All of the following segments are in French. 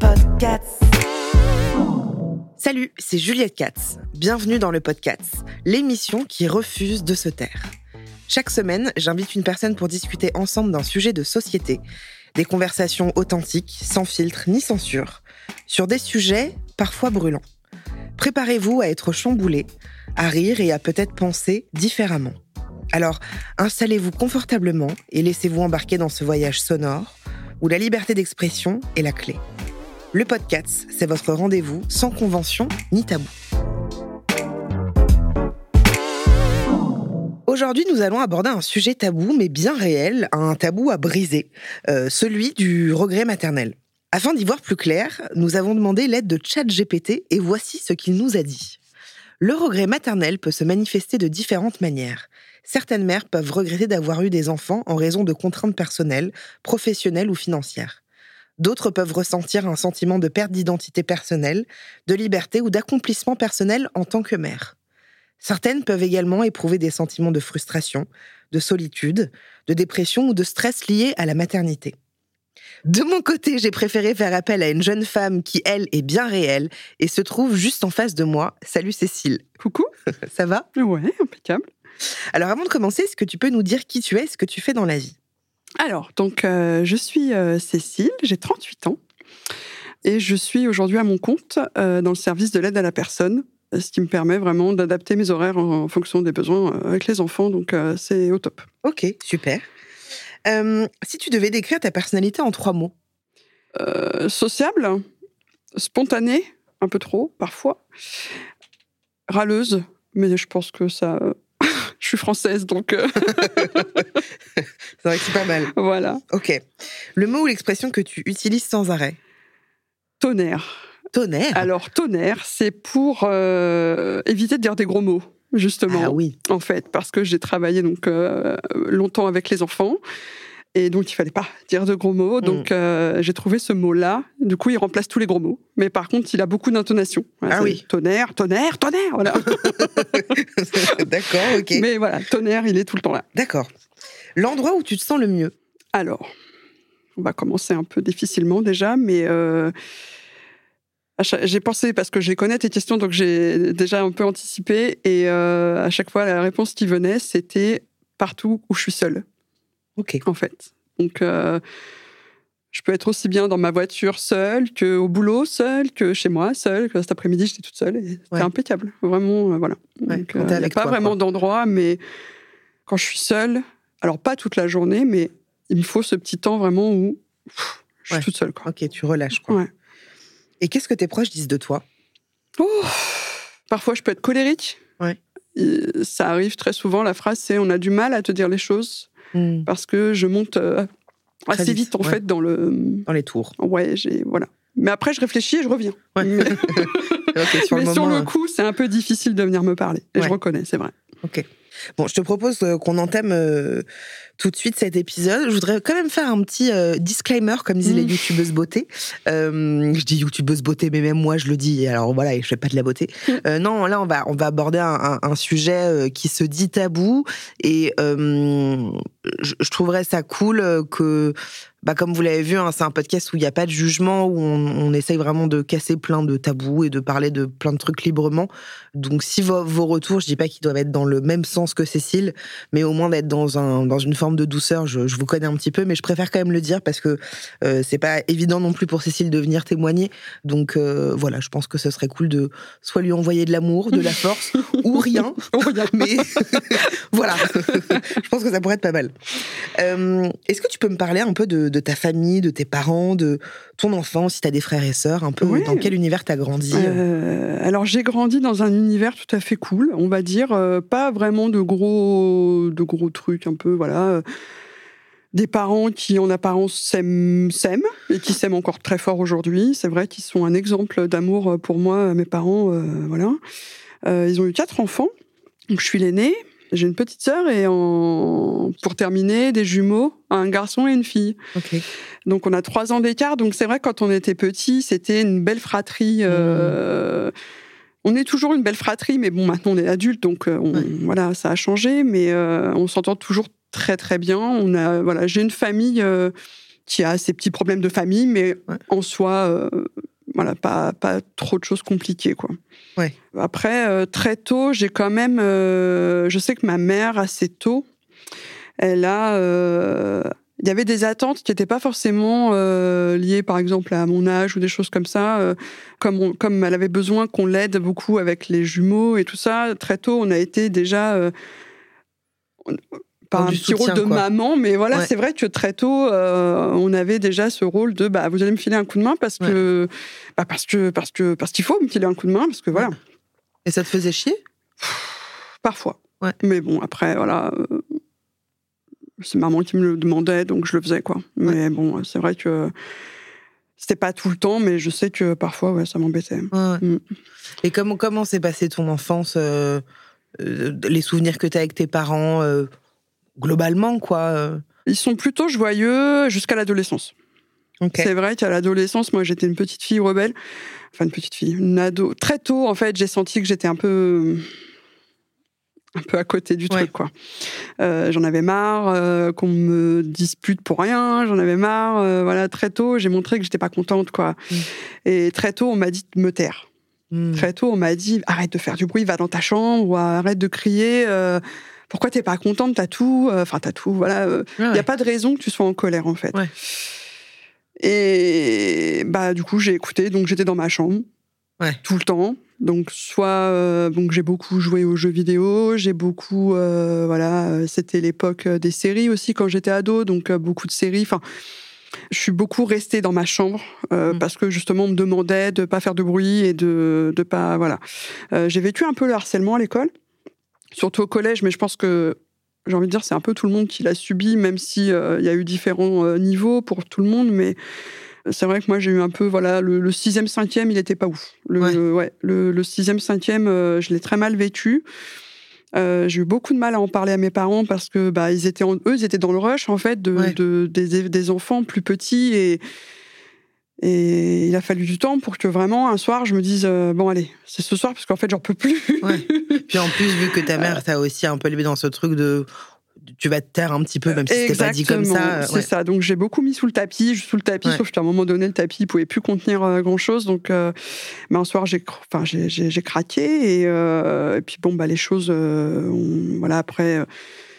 Podcast. Salut, c'est Juliette Katz. Bienvenue dans le podcast, l'émission qui refuse de se taire. Chaque semaine, j'invite une personne pour discuter ensemble d'un sujet de société, des conversations authentiques, sans filtre ni censure, sur des sujets parfois brûlants. Préparez-vous à être chamboulé, à rire et à peut-être penser différemment. Alors, installez-vous confortablement et laissez-vous embarquer dans ce voyage sonore où la liberté d'expression est la clé. Le podcast, c'est votre rendez-vous sans convention ni tabou. Aujourd'hui, nous allons aborder un sujet tabou, mais bien réel, un tabou à briser, euh, celui du regret maternel. Afin d'y voir plus clair, nous avons demandé l'aide de ChatGPT et voici ce qu'il nous a dit. Le regret maternel peut se manifester de différentes manières. Certaines mères peuvent regretter d'avoir eu des enfants en raison de contraintes personnelles, professionnelles ou financières. D'autres peuvent ressentir un sentiment de perte d'identité personnelle, de liberté ou d'accomplissement personnel en tant que mère. Certaines peuvent également éprouver des sentiments de frustration, de solitude, de dépression ou de stress liés à la maternité. De mon côté, j'ai préféré faire appel à une jeune femme qui, elle, est bien réelle et se trouve juste en face de moi. Salut Cécile. Coucou. Ça va? Ouais, impeccable. Alors avant de commencer, est-ce que tu peux nous dire qui tu es, ce que tu fais dans la vie? Alors, donc, euh, je suis euh, Cécile, j'ai 38 ans et je suis aujourd'hui à mon compte euh, dans le service de l'aide à la personne, ce qui me permet vraiment d'adapter mes horaires en, en fonction des besoins euh, avec les enfants, donc euh, c'est au top. Ok, super. Euh, si tu devais décrire ta personnalité en trois mots Euh, sociable, spontanée, un peu trop parfois, râleuse, mais je pense que ça. je suis française, donc C'est vrai que c'est pas mal. voilà. Ok. Le mot ou l'expression que tu utilises sans arrêt Tonnerre. Tonnerre Alors, tonnerre, c'est pour euh, éviter de dire des gros mots, justement. Ah oui. En fait, parce que j'ai travaillé donc euh, longtemps avec les enfants. Et donc, il fallait pas dire de gros mots. Donc, Mm. euh, j'ai trouvé ce mot-là. Du coup, il remplace tous les gros mots. Mais par contre, il a beaucoup d'intonation. Voilà, Ah oui. Tonnerre, tonnerre, tonnerre. Voilà. D'accord, ok. Mais voilà, tonnerre, il est tout le temps là. D'accord. L'endroit où tu te sens le mieux? Alors, on va commencer un peu difficilement déjà, mais euh, j'ai pensé, parce que je connais tes questions, donc j'ai déjà un peu anticipé, et euh, à chaque fois, la réponse qui venait, c'était partout où je suis seule, Ok. en fait. Donc, euh, je peux être aussi bien dans ma voiture seule, que au boulot seule, que chez moi seule, que cet après-midi, j'étais toute seule, c'était Ouais. impeccable. Vraiment, euh, voilà. Ouais, Donc, il a pas toi, vraiment d'endroit, mais quand je suis seule, alors pas toute la journée, mais il me faut ce petit temps vraiment où pff, je suis Ouais. toute seule. Quoi. Ok, tu relâches quoi. Et qu'est-ce que tes proches disent de toi? Oh Parfois, je peux être colérique. Ouais. Ça arrive très souvent. La phrase, c'est on a du mal à te dire les choses Hmm, parce que je monte euh, assez vite, vite, en ouais. fait, dans le. Dans les tours. Ouais, j'ai. Voilà. Mais après, je réfléchis et je reviens. Ouais. Mais, Ok, sur mais le sur moment, le euh, coup, c'est un peu difficile de venir me parler. Et je reconnais, c'est vrai. Bon, je te propose euh, qu'on entame euh, tout de suite cet épisode. Je voudrais quand même faire un petit euh, disclaimer, comme disaient les Mm. youtubeuses beauté. Euh, je dis youtubeuse beauté, mais même moi je le dis. Alors voilà, je fais pas de la beauté. Mm. Euh, non, là on va on va aborder un, un- un sujet qui se dit tabou et je, je trouverais ça cool que bah, comme vous l'avez vu, hein, c'est un podcast où il n'y a pas de jugement, où on, on essaye vraiment de casser plein de tabous et de parler de plein de trucs librement. Donc, si vos, vos retours, je dis pas qu'ils doivent être dans le même sens que Cécile, mais au moins d'être dans, un, dans une forme forme de douceur. Je, vous connais un petit peu, mais je préfère quand même le dire parce que euh, c'est pas évident non plus pour Cécile de venir témoigner. Donc euh, voilà, je pense que ce serait cool de soit lui envoyer de l'amour, de la force, ou rien. mais voilà, je pense que ça pourrait être pas mal. Euh, est-ce que tu peux me parler un peu de, ta famille, de tes parents, de ton enfance, si tu as des frères et sœurs, un peu dans quel univers tu as grandi Alors j'ai grandi dans un univers tout à fait cool, on va dire, pas vraiment de gros, de gros trucs un peu, voilà des parents qui en apparence s'aiment, et qui s'aiment encore très fort aujourd'hui. C'est vrai qu'ils sont un exemple d'amour pour moi, mes parents. Euh, voilà. Euh, ils ont eu quatre enfants. Donc, je suis l'aînée. J'ai une petite sœur et en... pour terminer, des jumeaux, un garçon et une fille. Donc on a trois ans d'écart. Donc c'est vrai quand on était petit, c'était une belle fratrie. Euh, mmh. On est toujours une belle fratrie, mais bon, maintenant on est adulte, donc voilà, ça a changé, mais on s'entend toujours très très bien. On a voilà, j'ai une famille euh, qui a ses petits problèmes de famille, mais en soi, euh, voilà, pas pas trop de choses compliquées quoi. Ouais. Après, euh, très tôt, j'ai quand même, je sais que ma mère assez tôt, elle a il y avait des attentes qui n'étaient pas forcément liées, par exemple, à mon âge ou des choses comme ça. comme, comme elle avait besoin qu'on l'aide beaucoup avec les jumeaux et tout ça, très tôt, on a été déjà pas un petit rôle de maman, mais voilà, c'est vrai que très tôt, euh, on avait déjà ce rôle de bah, vous allez me filer un coup de main parce que, bah, parce que, parce que, parce qu'il faut me filer un coup de main, parce que voilà. Et ça te faisait chier? Parfois. Mais bon, après, voilà. Euh, c'est maman qui me le demandait, donc je le faisais, quoi. Mais bon, c'est vrai que c'était pas tout le temps, mais je sais que parfois, ouais, ça m'embêtait. Mm. Et comment comment s'est passée ton enfance euh, Les souvenirs que tu as avec tes parents globalement, quoi. Euh. Ils sont plutôt joyeux jusqu'à l'adolescence. C'est vrai qu'à l'adolescence, moi, j'étais une petite fille rebelle. Enfin, une petite fille, une ado. Très tôt, en fait, j'ai senti que j'étais un peu un peu à côté du truc quoi. Euh, j'en avais marre euh, qu'on me dispute pour rien, j'en avais marre voilà, très tôt, j'ai montré que j'étais pas contente quoi. Mm. Et très tôt on m'a dit de me taire. Mm. Très tôt on m'a dit arrête de faire du bruit, va dans ta chambre ou arrête de crier pourquoi t'es pas contente T'as tout, euh, enfin t'as tout. Voilà, il euh, n'y a pas de raison que tu sois en colère en fait. Et bah du coup j'ai écouté, donc j'étais dans ma chambre tout le temps. Donc soit euh, donc j'ai beaucoup joué aux jeux vidéo, j'ai beaucoup voilà, c'était l'époque des séries aussi quand j'étais ado, donc beaucoup de séries. Enfin, je suis beaucoup restée dans ma chambre mmh. parce que justement on me demandait de pas faire de bruit et de de pas voilà. j'ai vécu un peu le harcèlement à l'école surtout au collège, mais je pense que j'ai envie de dire c'est un peu tout le monde qui l'a subi, même si euh, il y a eu différents euh, niveaux pour tout le monde, mais c'est vrai que moi j'ai eu un peu voilà le, sixième cinquième il était pas ouf. Le, ouais. le, sixième cinquième euh, je l'ai très mal vécu. j'ai eu beaucoup de mal à en parler à mes parents parce que bah ils étaient eux ils étaient dans le rush en fait de, des, des, enfants plus petits et et il a fallu du temps pour que vraiment un soir je me dise euh, bon allez c'est ce soir parce qu'en fait j'en peux plus. Puis en plus vu que ta mère t'a aussi un peu élevé dans ce truc de tu vas te taire un petit peu même si c'était pas dit comme ça. C'est ça. Donc j'ai beaucoup mis sous le tapis, sous le tapis, sauf qu'à un moment donné le tapis il pouvait plus contenir euh, grand chose. Donc euh, mais un soir j'ai enfin j'ai craqué et, et, puis bon bah les choses voilà après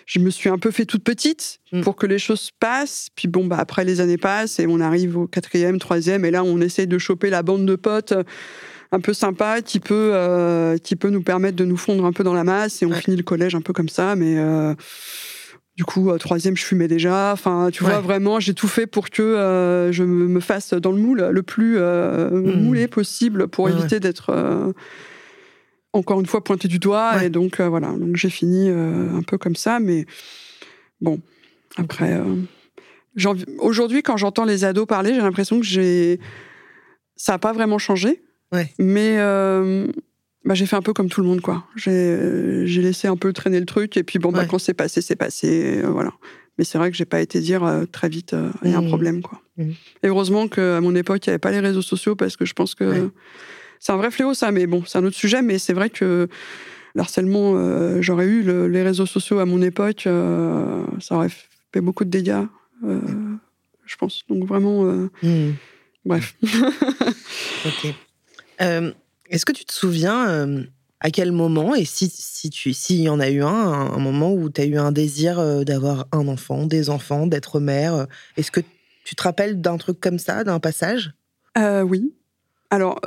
je me suis un peu fait toute petite mm. pour que les choses passent. Puis bon, bah, après, les années passent et on arrive au quatrième, troisième, et là, on essaye de choper la bande de potes euh, un peu sympa qui peut, euh, qui peut nous permettre de nous fondre un peu dans la masse et on finit le collège un peu comme ça. Mais euh, du coup, troisième, je fumais déjà. Enfin, tu vois, vraiment, j'ai tout fait pour que je me fasse dans le moule le plus mm. moulé possible pour éviter d'être encore une fois pointé du doigt. Et donc, euh, voilà, donc j'ai fini euh, un peu comme ça. Mais bon, après, euh, aujourd'hui, quand j'entends les ados parler, j'ai l'impression que j'ai. Ça n'a pas vraiment changé. Mais bah, j'ai fait un peu comme tout le monde, quoi. J'ai laissé un peu traîner le truc. Et puis, bon, bah, quand c'est passé, c'est passé. voilà. Mais c'est vrai que j'ai pas été dire très vite, il y a un mmh. problème, quoi. Mmh. Et heureusement qu'à mon époque, il n'y avait pas les réseaux sociaux parce que je pense que c'est un vrai fléau, ça, mais bon, c'est un autre sujet. Mais c'est vrai que l'harcèlement, euh, j'aurais eu les réseaux sociaux à mon époque, euh, ça aurait fait beaucoup de dégâts, euh, je pense. Donc vraiment, hmm. bref. ok. Est-ce que tu te souviens À quel moment et si si tu s'il y en a eu un, un moment où tu as eu un désir d'avoir un enfant, des enfants, d'être mère, est-ce que tu te rappelles d'un truc comme ça, d'un passage? Oui. Alors,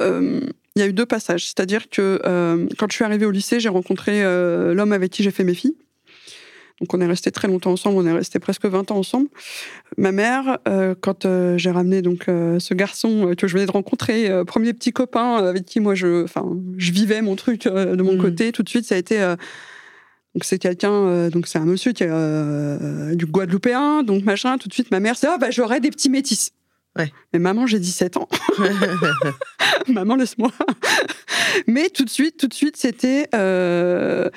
il y a eu deux passages. C'est-à-dire que euh, quand je suis arrivée au lycée, j'ai rencontré euh, l'homme avec qui j'ai fait mes filles. Donc, on est resté très longtemps ensemble. On est resté presque 20 ans ensemble. Ma mère, euh, quand j'ai ramené donc ce garçon que je venais de rencontrer, premier petit copain avec qui moi je, enfin, je vivais mon truc de mon Mhm. côté, tout de suite, ça a été. donc c'est quelqu'un, euh, donc c'est un monsieur qui est euh, du Guadeloupéen, donc machin. Tout de suite, ma mère, c'est ah bah j'aurais des petits métis. Ouais. Mais maman, j'ai 17 ans. maman, laisse-moi. Mais tout de suite, tout de suite, c'était euh,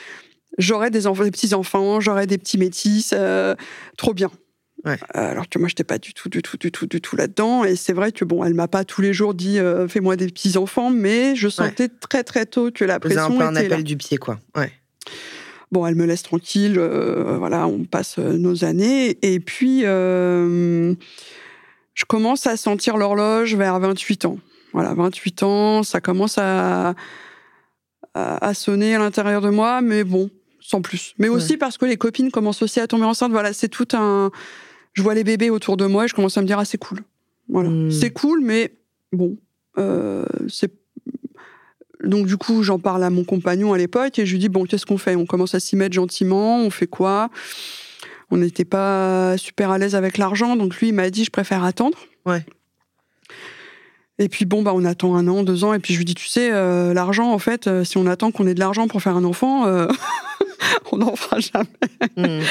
j'aurais des, enfants, des petits enfants, j'aurais des petits métis, euh, trop bien. Ouais. Euh, Alors que moi, j'étais pas du tout, du tout, du tout, du tout là-dedans. Et c'est vrai que bon, elle m'a pas tous les jours dit euh, fais-moi des petits enfants, mais je sentais très très tôt que la pression un peu un là. appel du pied, quoi. Ouais. Bon, elle me laisse tranquille, euh, voilà, on passe nos années. Et puis, euh, je commence à sentir l'horloge vers 28 ans. Voilà, 28 ans, ça commence à, à, à sonner à l'intérieur de moi, mais bon, sans plus. Mais aussi parce que les copines commencent aussi à tomber enceintes. Voilà, c'est tout un. Je vois les bébés autour de moi et je commence à me dire, ah, c'est cool. Voilà, Hmm. c'est cool, mais bon, euh, c'est donc du coup, j'en parle à mon compagnon à l'époque et je lui dis bon, qu'est-ce qu'on fait? On commence à s'y mettre gentiment, on fait quoi? On n'était pas super à l'aise avec l'argent, donc lui il m'a dit je préfère attendre. Ouais. Et puis bon bah on attend un an, deux ans et puis je lui dis tu sais euh, l'argent en fait euh, si on attend qu'on ait de l'argent pour faire un enfant, euh, on n'en fera jamais. Mm.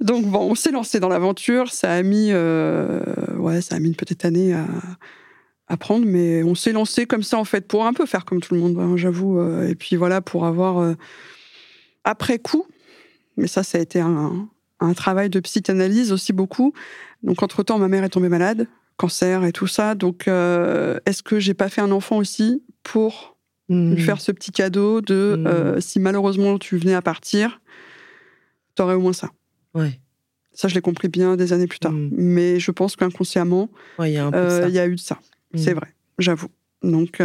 Donc bon, on s'est lancé dans l'aventure. Ça a mis, ouais, ça a mis une petite année à, à prendre, mais on s'est lancé comme ça en fait pour un peu faire comme tout le monde, hein, j'avoue. et puis voilà pour avoir après coup, mais ça, ça a été un, un travail de psychanalyse aussi beaucoup. Donc entre temps, ma mère est tombée malade, cancer et tout ça. Donc euh, est-ce que j'ai pas fait un enfant aussi pour Mm. lui faire ce petit cadeau de Mhm. euh, si malheureusement tu venais à partir, t'aurais au moins ça. Ouais. Ça, je l'ai compris bien des années plus tard. Mm. Mais je pense qu'inconsciemment, Ouais, y euh, il y a eu de ça. C'est vrai, j'avoue. Donc,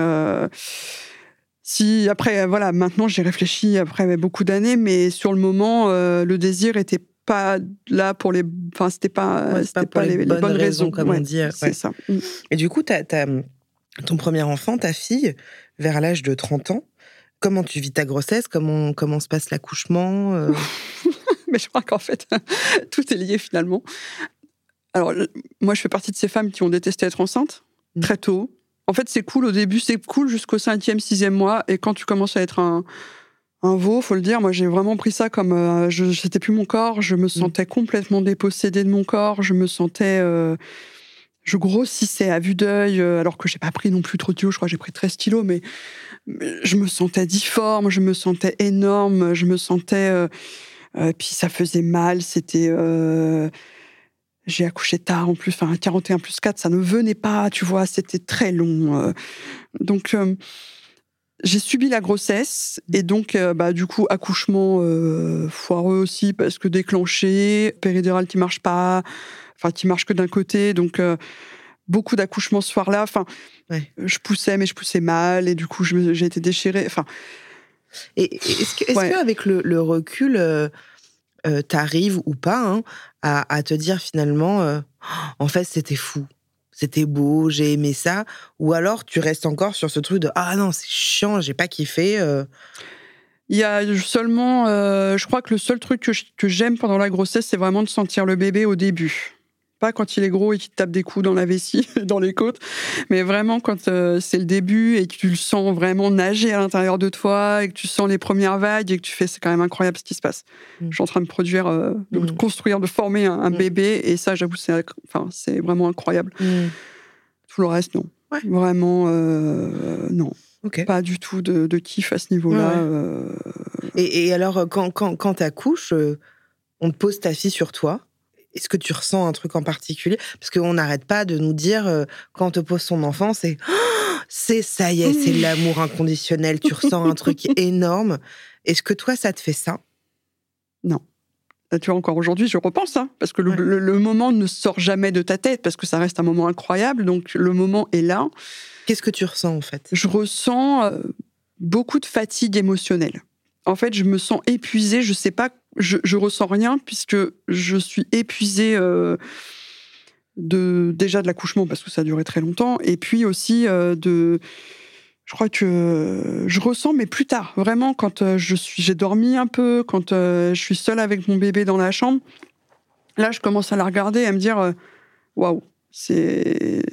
si après, voilà, maintenant j'y réfléchis après beaucoup d'années, mais sur le moment, le désir était pas là pour les. Enfin, c'était pas, Ouais, c'est c'était pas les bonnes raisons, comme on dit, C'est ouais. ça. Mm. Et du coup, t'as, t'as, ton premier enfant, ta fille, vers l'âge de 30 ans, comment tu vis ta grossesse? Comment, comment se passe l'accouchement euh, Mais je crois qu'en fait, tout est lié finalement. Alors, moi, je fais partie de ces femmes qui ont détesté être enceinte Mm. très tôt. En fait, c'est cool au début, c'est cool jusqu'au cinquième, sixième mois. Et quand tu commences à être un, un veau, faut le dire, moi, j'ai vraiment pris ça comme. euh, je C'était plus mon corps, je me sentais complètement dépossédée de mon corps, je me sentais. euh, je grossissais à vue d'œil, euh, alors que j'ai pas pris non plus trop de kilos, je crois que j'ai pris 13 kilos, mais mais je me sentais difforme, je me sentais énorme, je me sentais. puis ça faisait mal, c'était. j'ai accouché tard en plus, enfin 41 plus 4, ça ne venait pas, tu vois, c'était très long. donc j'ai subi la grossesse et donc euh, bah, du coup accouchement euh, foireux aussi parce que déclenché, péridurale qui marche pas, enfin qui marche que d'un côté, donc euh, beaucoup d'accouchements ce soir-là. Enfin, Ouais. je poussais mais je poussais mal et du coup j'ai été déchirée. Enfin, Et est-ce que, Ouais. qu'avec le, le recul, t'arrives ou pas hein, à, à te dire finalement, en fait, c'était fou, c'était beau, j'ai aimé ça, ou alors tu restes encore sur ce truc de ah non, c'est chiant, j'ai pas kiffé. euh. Il y a seulement, euh, je crois que le seul truc que j'aime pendant la grossesse, c'est vraiment de sentir le bébé au début. Pas quand il est gros et qu'il te tape des coups dans la vessie, dans les côtes, mais vraiment quand euh, c'est le début et que tu le sens vraiment nager à l'intérieur de toi et que tu sens les premières vagues et que tu fais, c'est quand même incroyable ce qui se passe. Mm. Je suis en train de produire, euh, de Mm. construire, de former un, un Mm. bébé et ça, j'avoue, c'est, enfin, c'est vraiment incroyable. Tout le reste, non. Ouais. Vraiment, euh, non. Pas du tout de, de kiff à ce niveau-là. Ouais. Et, et alors, quand, quand, quand t'accouches, on te pose ta fille sur toi. Est-ce que tu ressens un truc en particulier? Parce qu'on n'arrête pas de nous dire, euh, quand on te pose son enfant, c'est Oh, c'est ça y est, c'est l'amour inconditionnel. Tu ressens un truc énorme. Est-ce que toi, ça te fait ça? Euh, Tu vois, encore aujourd'hui, je repense, hein, parce que le, Ouais. le- le moment ne sort jamais de ta tête, parce que ça reste un moment incroyable, donc le moment est là. Qu'est-ce que tu ressens en fait? Je ressens, euh, beaucoup de fatigue émotionnelle. En fait, je me sens épuisée, je sais pas, je, ressens rien puisque je suis épuisée euh, de déjà de l'accouchement parce que ça a duré très longtemps et puis aussi euh, de je crois que je ressens, mais plus tard, vraiment, quand euh, je suis, j'ai dormi un peu, quand euh, je suis seule avec mon bébé dans la chambre, là, je commence à la regarder et à me dire, euh, waouh, c'est,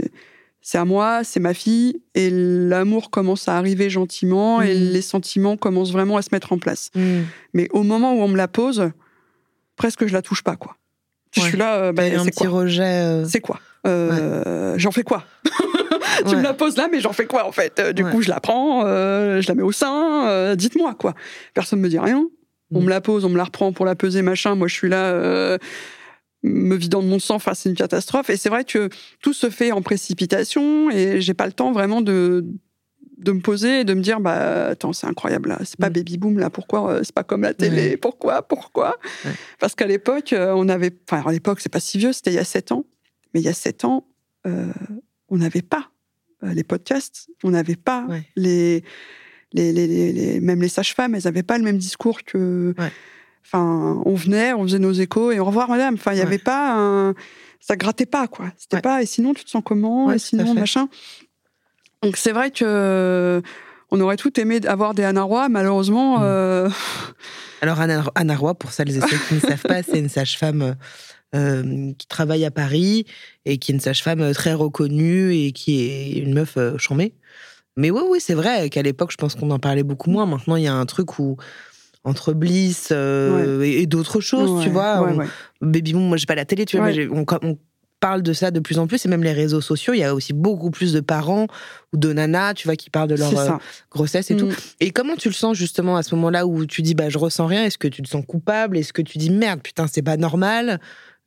c'est à moi, c'est ma fille, et l'amour commence à arriver gentiment, et Mm. les sentiments commencent vraiment à se mettre en place. Mm. Mais au moment où on me la pose, presque je la touche pas, quoi. Je suis là, euh, ben, eu un c'est petit quoi rejet. euh, C'est quoi? Euh, J'en fais quoi? Tu ouais. me la poses là, mais j'en fais quoi en fait? Euh, Du coup, je la prends, je la mets au sein. Dites-moi quoi. Personne me dit rien. On Mm. me la pose, on me la reprend pour la peser, machin. Moi, je suis là, me vidant de mon sang. Enfin, c'est une catastrophe. Et c'est vrai que tout se fait en précipitation et j'ai pas le temps vraiment de de me poser et de me dire bah attends c'est incroyable là c'est pas Mm. baby boom là pourquoi euh, c'est pas comme la télé? Pourquoi? Pourquoi? Parce qu'à l'époque euh, on avait enfin à l'époque c'est pas si vieux c'était il y a sept ans mais il y a sept ans euh, on n'avait pas les podcasts on n'avait pas Ouais. les, les, les, les- les- même les sages-femmes elles n'avaient pas le même discours que Ouais. Enfin on venait on faisait nos échos et au revoir madame enfin il y Ouais. avait pas un ça grattait pas quoi c'était Ouais. pas et sinon tu te sens comment? Ouais, et sinon machin donc c'est vrai que on aurait tout aimé avoir des Anna Roy malheureusement Mm. euh, Alors, Anna, Anna Roy, pour celles et ceux qui ne savent pas, c'est une sage-femme euh, qui travaille à Paris et qui est une sage-femme très reconnue et qui est une meuf euh, chambée. Mais oui, oui, c'est vrai qu'à l'époque, je pense qu'on en parlait beaucoup moins. Maintenant, il y a un truc où, entre Bliss euh, et, et d'autres choses, ouais, tu vois, ouais, on-. Baby Boom, moi, j'ai pas la télé, tu vois, mais on, on parle de ça de plus en plus, et même les réseaux sociaux, il y a aussi beaucoup plus de parents ou de nanas, tu vois, qui parlent de leur euh, grossesse et tout. Mm. Et comment tu le sens justement à ce moment-là où tu dis bah je ressens rien? Est-ce que tu te sens coupable? Est-ce que tu dis merde putain c'est pas normal?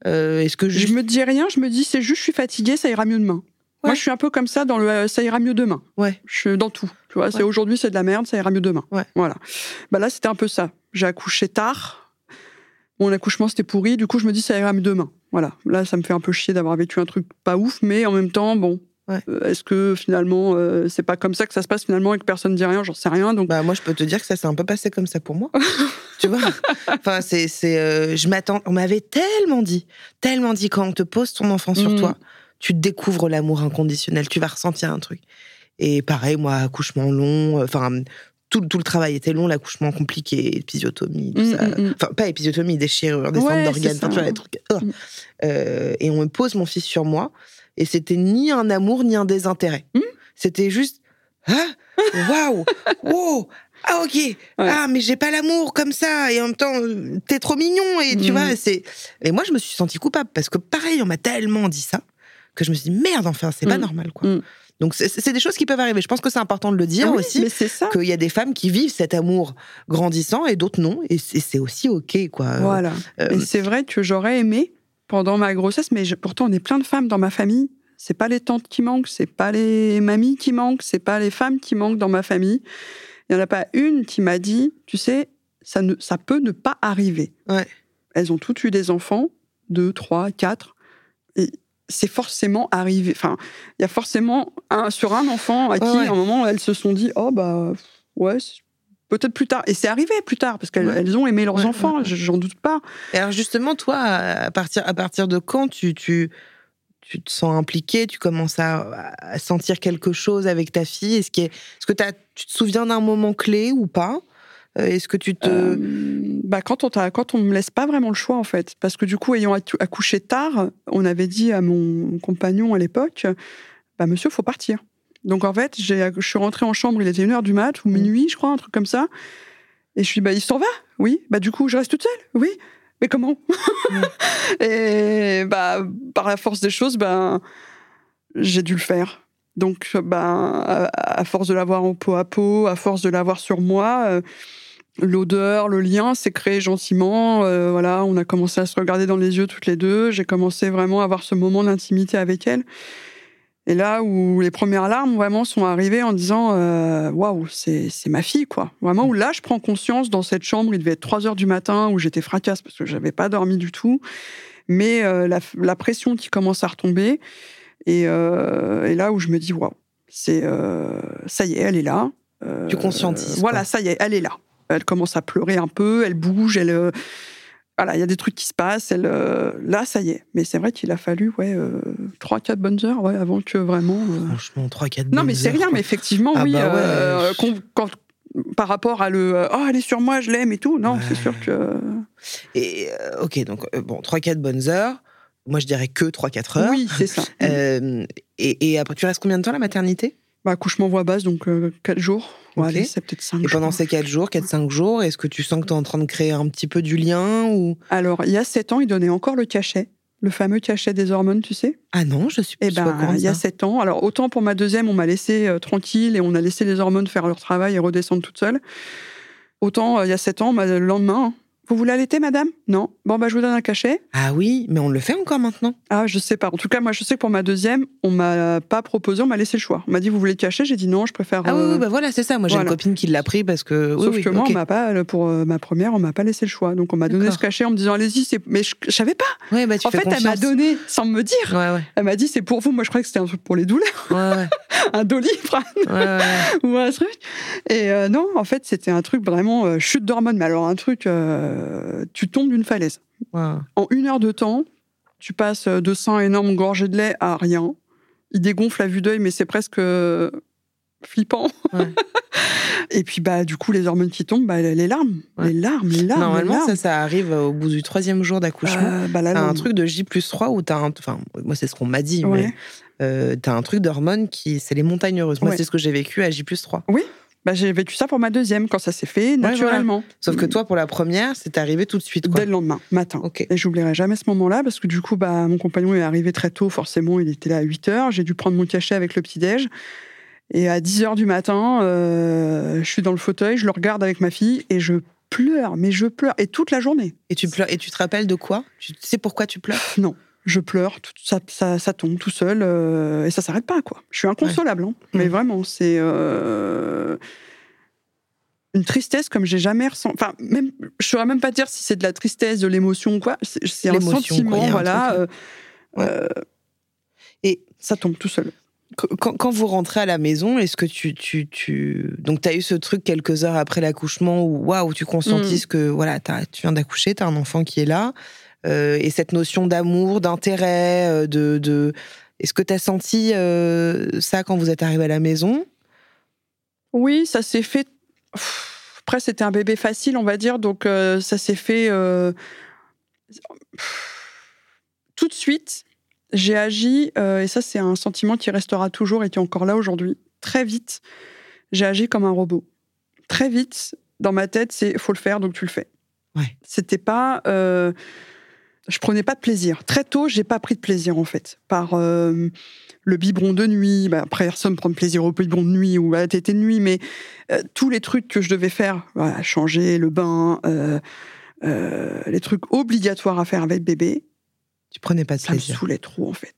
Euh, Est-ce que Je juste me dis rien, je me dis c'est juste je suis fatiguée, ça ira mieux demain. Moi, je suis un peu comme ça dans le euh, ça ira mieux demain. ouais Je suis dans tout. Tu vois, c'est aujourd'hui c'est de la merde, ça ira mieux demain. Voilà. Bah là, c'était un peu ça. J'ai accouché tard. Mon accouchement c'était pourri, du coup je me dis ça ira mieux demain. Voilà. Là, ça me fait un peu chier d'avoir vécu un truc pas ouf, mais en même temps, bon. Ouais. euh, Est-ce que finalement euh, c'est pas comme ça que ça se passe finalement et que personne dit rien, j'en sais rien. Donc bah moi je peux te dire que ça s'est un peu passé comme ça pour moi. tu vois? Enfin c'est c'est euh, je m'attends on m'avait tellement dit tellement dit quand on te pose ton enfant sur Mm. toi tu découvres l'amour inconditionnel tu vas ressentir un truc. Et pareil moi accouchement long euh, enfin tout, tout le travail était long, l'accouchement compliqué, épisiotomie, tout Mm, ça. mm, mm. Enfin, pas épisiotomie, déchirure, des Ouais, d'organes, enfin, tu vois, les trucs. Mm. Euh, et on me pose mon fils sur moi, et c'était ni un amour, ni un désintérêt. C'était juste, ah, waouh, wow, ah ok, ah mais j'ai pas l'amour comme ça, et en même temps, euh, t'es trop mignon, et tu vois, c'est. Et moi, je me suis sentie coupable, parce que pareil, on m'a tellement dit ça, que je me suis dit, merde, enfin, c'est pas Mm. normal, quoi. Mm. Donc, c'est- des choses qui peuvent arriver. Je pense que c'est important de le dire oui, aussi qu'il y a des femmes qui vivent cet amour grandissant et d'autres non. Et c'est aussi OK, quoi. Euh, Voilà. euh, Et c'est vrai que j'aurais aimé pendant ma grossesse, mais je- pourtant on est plein de femmes dans ma famille. C'est pas les tantes qui manquent, c'est pas les mamies qui manquent, c'est pas les femmes qui manquent dans ma famille. Il y en a pas une qui m'a dit, tu sais, ça ne, ça peut ne pas arriver. Ouais. Elles ont toutes eu des enfants, deux, trois, quatre, et c'est forcément arrivé. Enfin, il y a forcément un sur un enfant à qui, Ouais, ouais. à un moment, elles se sont dit, oh bah ouais. Peut-être plus tard. Et c'est arrivé plus tard, parce qu'elles Ouais. ont aimé leurs enfants, j'en doute pas. Et alors justement, toi, à partir, à partir de quand tu, tu, tu te sens impliqué, tu commences à, à sentir quelque chose avec ta fille? Est-ce que, est-ce que tu te souviens d'un moment clé ou pas? Est-ce que tu te... Euh, bah, quand on quand on me laisse pas vraiment le choix en fait, parce que du coup ayant accouché tard, on avait dit à mon compagnon à l'époque, bah monsieur faut partir. Donc en fait je suis rentrée en chambre, il était une heure du mat ou minuit je crois un truc comme ça, et je suis bah il s'en va, oui, bah du coup je reste toute seule, oui, mais comment Et bah par la force des choses, ben j'ai dû le faire. Donc, ben, à, à force de l'avoir en peau à peau, à force de l'avoir sur moi, euh, l'odeur, le lien s'est créé gentiment. euh, voilà, on a commencé à se regarder dans les yeux toutes les deux. J'ai commencé vraiment à avoir ce moment d'intimité avec elle. Et là où les premières larmes vraiment sont arrivées en disant euh, waouh, c'est c'est ma fille quoi. Vraiment où là je prends conscience dans cette chambre, il devait être 3 heures du matin où j'étais fracasse parce que j'avais pas dormi du tout, mais euh, la, la pression qui commence à retomber et, euh, et là où je me dis waouh, c'est ça y est, elle est là. Tu conscientises, Voilà, ça y est, elle est là. Elle commence à pleurer un peu, elle bouge, elle. euh, voilà, il y a des trucs qui se passent. Elle, euh, là, ça y est. Mais c'est vrai qu'il a fallu ouais, euh, 3-4 bonnes heures ouais, avant que vraiment. euh, Franchement, 3-4 Non, mais c'est rien, mais effectivement, Ah oui. bah ouais. qu'on- quand- par rapport à le. Oh, elle est sur moi, je l'aime et tout. Non, Ouais. c'est sûr que. Et ok, donc bon, 3-4 bonnes heures. Moi, je dirais que 3-4 heures. Oui, c'est ça. Et, et après, tu restes combien de temps à la maternité? Bah, accouchement voix basse, donc 4 jours. Ouais, Ok. allez, c'est peut-être 5 Et jours. pendant ces 4 jours, 4-5 jours, est-ce que tu sens que tu es en train de créer un petit peu du lien ou? Alors, il y a 7 ans, il donnait encore le cachet. Le fameux cachet des hormones, tu sais Ah non, je suis Eh pas ben, il y a ça. 7 ans. Alors, autant pour ma deuxième, on m'a laissé euh, tranquille et on a laissé les hormones faire leur travail et redescendre toutes seules. Autant, euh, il y a 7 ans, bah, le lendemain, hein, vous voulez allaiter, madame? Non? Bon, bah, je vous donne un cachet. Ah oui, mais on le fait encore maintenant. Ah, je sais pas. En tout cas, moi, je sais que pour ma deuxième, on m'a pas proposé, on m'a laissé le choix. On m'a dit, vous voulez le cacher J'ai dit non, je préfère. Ah oui, euh, oui, bah voilà, c'est ça. Moi, j'ai voilà. une copine qui l'a pris parce que. Sauf oui, que moi, on m'a pas, pour euh, ma première, on m'a pas laissé le choix. Donc, on m'a donné ce cachet en me disant, allez-y, c'est. Mais je, je savais pas. Ouais, bah, tu en fais fait, elle m'a donné sans me dire. Ouais, ouais. Elle m'a dit, c'est pour vous. Moi, je croyais que c'était un truc pour les douleurs, Ouais, ouais. un doliprane ouais, ou un truc. Et euh, non, en fait, c'était un truc vraiment euh, chute d'hormones. Mais alors, un truc, euh, tu tombes d'une falaise. En une heure de temps, tu passes de sang énorme gorgé de lait à rien. Il dégonfle à vue d'œil, mais c'est presque flippant. Ouais. Et puis, bah, du coup, les hormones qui tombent, bah, les larmes, Ouais. les larmes, les larmes. Normalement, les larmes. ça, ça arrive au bout du troisième jour d'accouchement. Euh, bah, T'as un truc de J plus 3 où t'as un. Enfin, moi, c'est ce qu'on m'a dit, Ouais. mais euh, t'as un truc d'hormones qui. C'est les montagnes heureuses. Moi, Ouais. c'est ce que j'ai vécu à J plus 3. Bah, j'ai vécu ça pour ma deuxième, quand ça s'est fait naturellement. Sauf que toi, pour la première, c'est arrivé tout de suite, quoi. Dès le lendemain, matin. Ok. Et j'oublierai jamais ce moment-là parce que du coup, bah, mon compagnon est arrivé très tôt, forcément, il était là à 8 heures. J'ai dû prendre mon cachet avec le petit-déj. Et à 10 heures du matin, euh, je suis dans le fauteuil, je le regarde avec ma fille et je pleure, mais je pleure. Et toute la journée. Et tu pleures. Et tu te rappelles de quoi? Tu sais pourquoi tu pleures? Non, je pleure, tout, ça, ça, ça tombe tout seul euh, et ça s'arrête pas, quoi. Je suis inconsolable, hein. mais vraiment, c'est. euh, Une tristesse comme j'ai jamais ressenti. Enfin, même, je saurais même pas dire si c'est de la tristesse, de l'émotion ou quoi. C'est un sentiment, quoi, un voilà. euh, Ouais. Et ça tombe tout seul. Qu- Quand, quand vous rentrez à la maison, est-ce que tu, tu, tu... donc tu as eu ce truc quelques heures après l'accouchement où waouh, tu conscientises que voilà, t'as- tu viens d'accoucher, tu as un enfant qui est là, et cette notion d'amour, d'intérêt, euh, de, de... est-ce que tu as senti euh, ça quand vous êtes arrivé à la maison? Oui, ça s'est fait. Après, c'était un bébé facile, on va dire, donc euh, ça s'est fait. euh, Tout de suite, j'ai agi, euh, et ça, c'est un sentiment qui restera toujours et qui est encore là aujourd'hui. Très vite, j'ai agi comme un robot. Très vite, dans ma tête, c'est faut le faire, donc tu le fais. Ouais. C'était pas. Je prenais pas de plaisir. Très tôt, j'ai pas pris de plaisir, en fait, par. euh, le biberon de nuit, bah, après personne prend de plaisir au biberon de nuit ou à la tétée de nuit, mais euh, tous les trucs que je devais faire, voilà, changer le bain, euh, les trucs obligatoires à faire avec bébé, Tu prenais pas de ça me plaisir. saoulait trop en fait.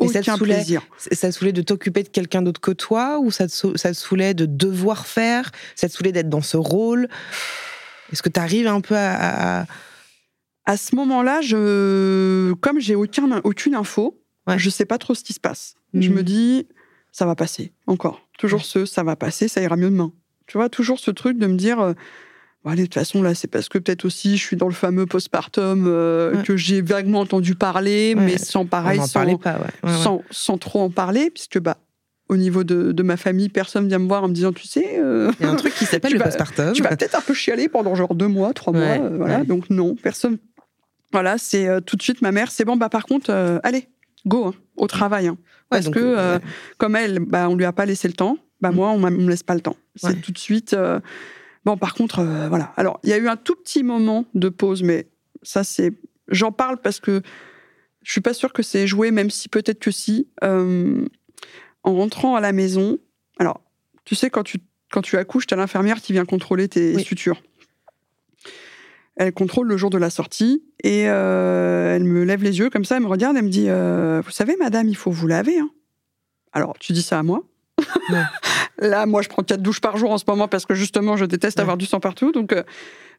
Et ça te saoulait plaisir. Ça te saoulait de t'occuper de quelqu'un d'autre que toi ou ça te, ça te saoulait de devoir faire? Ça te saoulait d'être dans ce rôle? Est-ce que tu arrives un peu à- à, À ce moment-là, je, comme j'ai aucun, aucune info, Ouais. je sais pas trop ce qui se passe. Je me dis, ça va passer, encore. Toujours ce, ça va passer, ça ira mieux demain. Tu vois, toujours ce truc de me dire, euh, bon, allez, de toute façon, là, c'est parce que peut-être aussi, je suis dans le fameux postpartum euh, Ouais. que j'ai vaguement entendu parler, mais sans pareil, sans, pas, sans, sans trop en parler, puisque, bah, au niveau de, de ma famille, personne vient me voir en me disant, tu sais, euh, Il y a un truc qui s'appelle le vas- postpartum. tu vas peut-être un peu chialer pendant genre deux mois, trois Ouais, mois, euh, voilà. ouais. Donc non, personne. Voilà, c'est euh, tout de suite ma mère. C'est bon, bah par contre, euh, allez, go hein, au travail. hein. Ouais, Parce donc, que euh, comme elle, bah on lui a pas laissé le temps. Bah Mm. moi, on me laisse pas le temps. C'est Ouais. tout de suite. Bon, par contre, voilà. Alors, il y a eu un tout petit moment de pause, mais ça, c'est. J'en parle parce que je suis pas sûre que c'est joué, même si peut-être que si. Euh, en rentrant à la maison, alors, tu sais, quand tu, quand tu accouches, tu as l'infirmière qui vient contrôler tes Oui. sutures. Elle contrôle le jour de la sortie et euh, elle me lève les yeux comme ça, elle me regarde, elle me dit euh, Vous savez, madame, il faut vous laver. hein. Alors, tu dis ça à moi? Ouais. Là, moi, je prends quatre douches par jour en ce moment parce que justement, je déteste Ouais. avoir du sang partout. Donc, euh,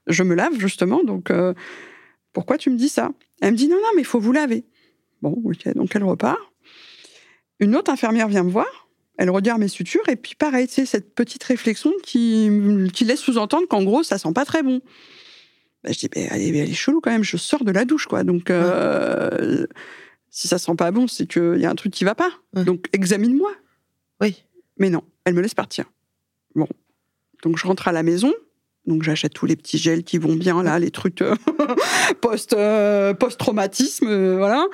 je me lave justement. Donc, pourquoi tu me dis ça? Elle me dit Non, non, mais il faut vous laver. Bon, ok, donc elle repart. Une autre infirmière vient me voir. Elle regarde mes sutures et puis pareil, sais, cette petite réflexion qui, qui laisse sous-entendre qu'en gros, ça sent pas très bon. Bah, je dis, bah, elle, est, elle est chelou quand même, je sors de la douche, quoi. Donc, euh, si ça sent pas bon, c'est qu'il y a un truc qui va pas. Ouais. Donc, examine-moi. Oui. Mais non, elle me laisse partir. Bon. Donc, je rentre à la maison. Donc, j'achète tous les petits gels qui vont bien, là, les trucs euh, post, euh, post-traumatisme, euh, voilà.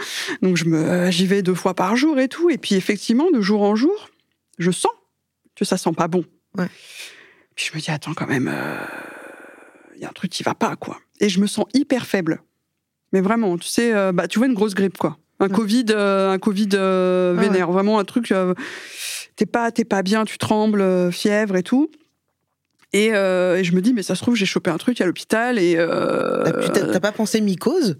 Donc, je me, j'y vais deux fois par jour et tout. Et puis, effectivement, de jour en jour, je sens que ça sent pas bon. Ouais. Puis, je me dis, attends, quand même, il y a un truc qui va pas, quoi. Et je me sens hyper faible. Mais vraiment, tu sais, euh, bah, tu vois une grosse grippe, quoi. Un Ouais. Covid, euh, un Covid euh, Ah ouais. vénère. Vraiment un truc, t'es pas, t'es pas bien, tu trembles, fièvre et tout. Et, et je me dis, mais ça se trouve, j'ai chopé un truc à l'hôpital et. t'as pas pensé mycose?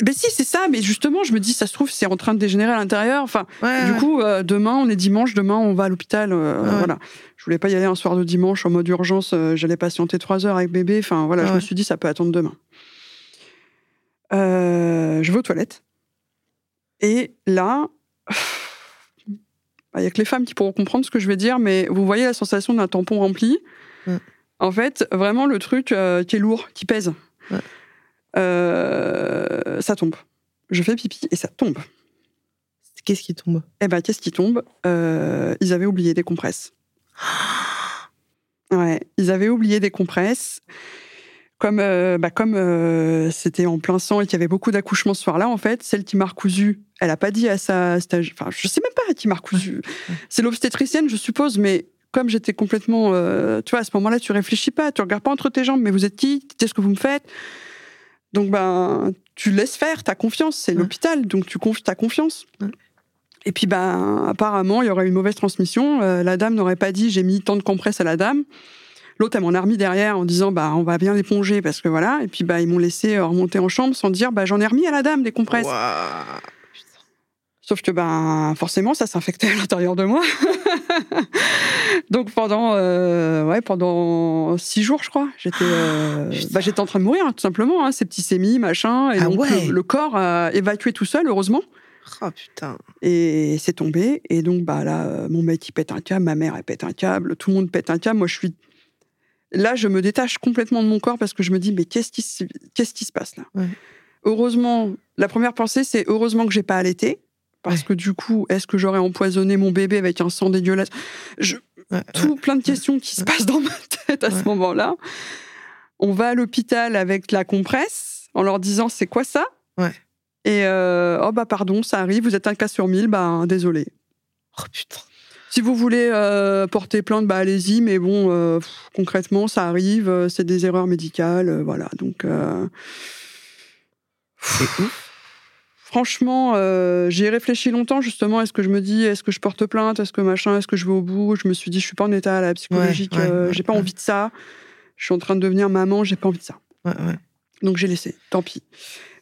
Ben si, c'est ça, mais justement, je me dis, ça se trouve, c'est en train de dégénérer à l'intérieur. Enfin, Ouais, du ouais. coup, euh, demain, on est dimanche, demain, on va à l'hôpital. euh, ouais. Voilà. Je voulais pas y aller un soir de dimanche en mode urgence, euh, j'allais patienter trois heures avec bébé. Enfin, voilà, je me suis dit, ça peut attendre demain. Euh, je vais aux toilettes. Et là, il y a que les femmes qui pourront comprendre ce que je vais dire, mais vous voyez la sensation d'un tampon rempli. En fait, vraiment le truc euh, qui est lourd, qui pèse. Euh, ça tombe. Je fais pipi et ça tombe. Qu'est-ce qui tombe? Eh ben, qu'est-ce qui tombe? Euh, Ils avaient oublié des compresses. Ouais, ils avaient oublié des compresses. Comme, euh, bah, comme euh, c'était en plein sang et qu'il y avait beaucoup d'accouchements ce soir-là, en fait, celle qui m'a recousu, elle a pas dit à sa stage. Enfin, je sais même pas à qui m'a recousu. C'est l'obstétricienne, je suppose, mais comme j'étais complètement. tu vois, à ce moment-là, tu réfléchis pas, tu regardes pas entre tes jambes, mais vous êtes qui? Qu'est-ce que vous me faites? Donc, ben, tu laisses faire, t'as confiance, c'est Ouais. l'hôpital, donc tu confies ta confiance. Ouais. Et puis, ben, apparemment, il y aurait eu une mauvaise transmission. Euh, la dame n'aurait pas dit j'ai mis tant de compresses à la dame. L'autre, elle m'en a remis derrière en disant bah on va bien l'éponger parce que voilà. Et puis bah ils m'ont laissé euh, remonter en chambre sans dire bah j'en ai remis à la dame des compresses. Sauf que ben forcément ça s'infectait à l'intérieur de moi. Donc pendant euh, ouais pendant six jours je crois j'étais euh, Putain. bah, j'étais en train de mourir tout simplement hein, ces petits sémis machin et Ah donc ouais. le, le corps a évacué tout seul heureusement Oh putain. et c'est tombé et donc bah là euh, mon mec il pète un câble ma mère elle pète un câble tout le monde pète un câble moi je suis là je me détache complètement de mon corps parce que je me dis mais qu'est-ce qui se- qu'est-ce qui se passe là? Ouais. heureusement la première pensée c'est heureusement que j'ai pas allaité parce Ouais. que du coup est-ce que j'aurais empoisonné mon bébé avec un sang dégueulasse? Je, Ouais, tout plein de questions qui se passent dans ma tête à ce moment-là on va à l'hôpital avec la compresse en leur disant c'est quoi ça? Et euh, oh bah pardon ça arrive vous êtes un cas sur mille bah désolé Oh putain. si vous voulez euh, porter plainte, bah allez-y, mais bon, euh, pff, concrètement, ça arrive, euh, c'est des erreurs médicales, voilà. Donc, C'est ouf. Franchement, euh, j'y ai réfléchi longtemps, justement. Est-ce que je me dis, est-ce que je porte plainte, est-ce que machin, est-ce que je vais au bout? Je me suis dit, je suis pas en état là, psychologique, Ouais, ouais, euh, ouais, j'ai pas envie de ça. Je suis en train de devenir maman, j'ai pas envie de ça. Donc j'ai laissé, tant pis.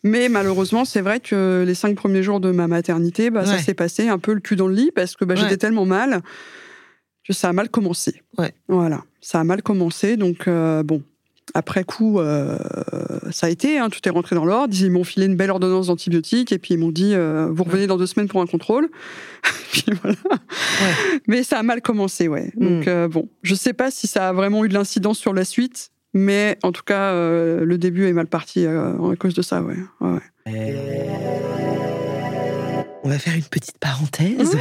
Mais malheureusement, c'est vrai que les cinq premiers jours de ma maternité, bah, ça s'est passé un peu le cul dans le lit parce que bah, j'étais tellement mal que ça a mal commencé. Voilà, ça a mal commencé. Donc euh, bon, après coup, euh, ça a été, hein, tout est rentré dans l'ordre. Ils m'ont filé une belle ordonnance d'antibiotiques et puis ils m'ont dit euh, vous revenez dans deux semaines pour un contrôle. puis voilà. Mais ça a mal commencé, ouais. Donc Mm. euh, bon, je sais pas si ça a vraiment eu de l'incidence sur la suite. Mais en tout cas, euh, le début est mal parti euh, à cause de ça, ouais. ouais, ouais. On va faire une petite parenthèse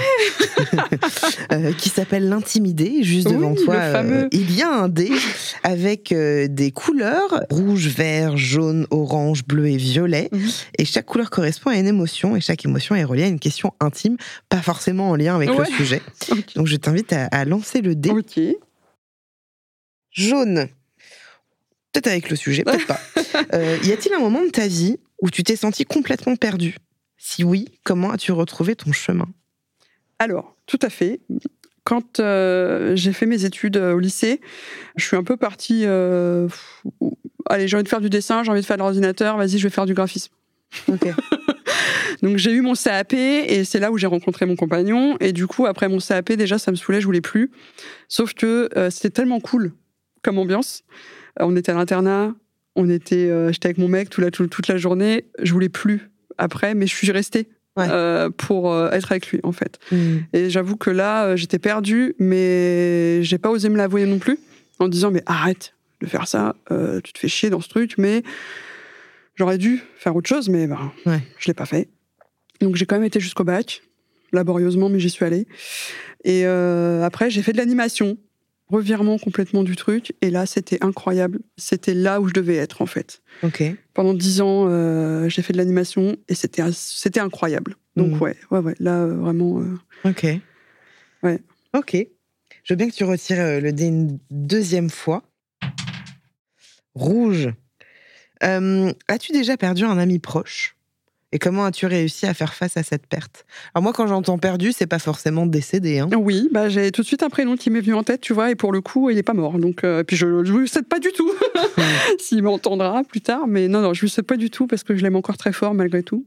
euh, qui s'appelle l'intimidé. Juste Oui, devant toi, euh, il y a un dé avec euh, des couleurs rouge, vert, jaune, orange, bleu et violet. Mhm. Et chaque couleur correspond à une émotion et chaque émotion est reliée à une question intime, pas forcément en lien avec le sujet. Donc je t'invite à, à lancer le dé. Jaune. Peut-être avec le sujet, peut-être pas. Euh, y a-t-il un moment de ta vie où tu t'es senti complètement perdu? Si oui, comment as-tu retrouvé ton chemin? Alors, tout à fait. Quand euh, j'ai fait mes études au lycée, je suis un peu partie. euh, allez, j'ai envie de faire du dessin, j'ai envie de faire de l'ordinateur, vas-y, je vais faire du graphisme. Ok. Donc j'ai eu mon CAP et c'est là où j'ai rencontré mon compagnon. Et du coup, après mon CAP, déjà, ça me saoulait, je voulais plus. Sauf que euh, c'était tellement cool comme ambiance. Euh, on était à l'internat, on était, euh, j'étais avec mon mec toute la, toute la journée. Je voulais plus après, mais je suis restée Ouais. euh, pour euh, être avec lui, en fait. Mm. Et j'avoue que là, euh, j'étais perdue, mais j'ai pas osé me l'avouer non plus, en disant mais arrête de faire ça, euh, tu te fais chier dans ce truc, mais j'aurais dû faire autre chose, mais ben, Ouais. je l'ai pas fait. Donc j'ai quand même été jusqu'au bac, laborieusement, mais j'y suis allée. Et euh, après, j'ai fait de l'animation, revirement complètement du truc, et là, c'était incroyable. C'était là où je devais être, en fait. Ok. Pendant dix ans, euh, j'ai fait de l'animation, et c'était c'était incroyable. Donc Mhm. ouais, ouais, ouais, là, euh, vraiment... euh, Ok. Ouais. Ok. Je veux bien que tu retires le dé une deuxième fois. Rouge. As-tu déjà perdu un ami proche? Et comment as-tu réussi à faire face à cette perte? Alors moi, quand j'entends perdu, c'est pas forcément décédé. Hein. Oui, bah j'ai tout de suite un prénom qui m'est venu en tête, tu vois, et pour le coup, il est pas mort. Donc, euh, puis je ne lui souhaite pas du tout, s'il m'entendra plus tard. Mais non, non, je lui souhaite pas du tout parce que je l'aime encore très fort malgré tout.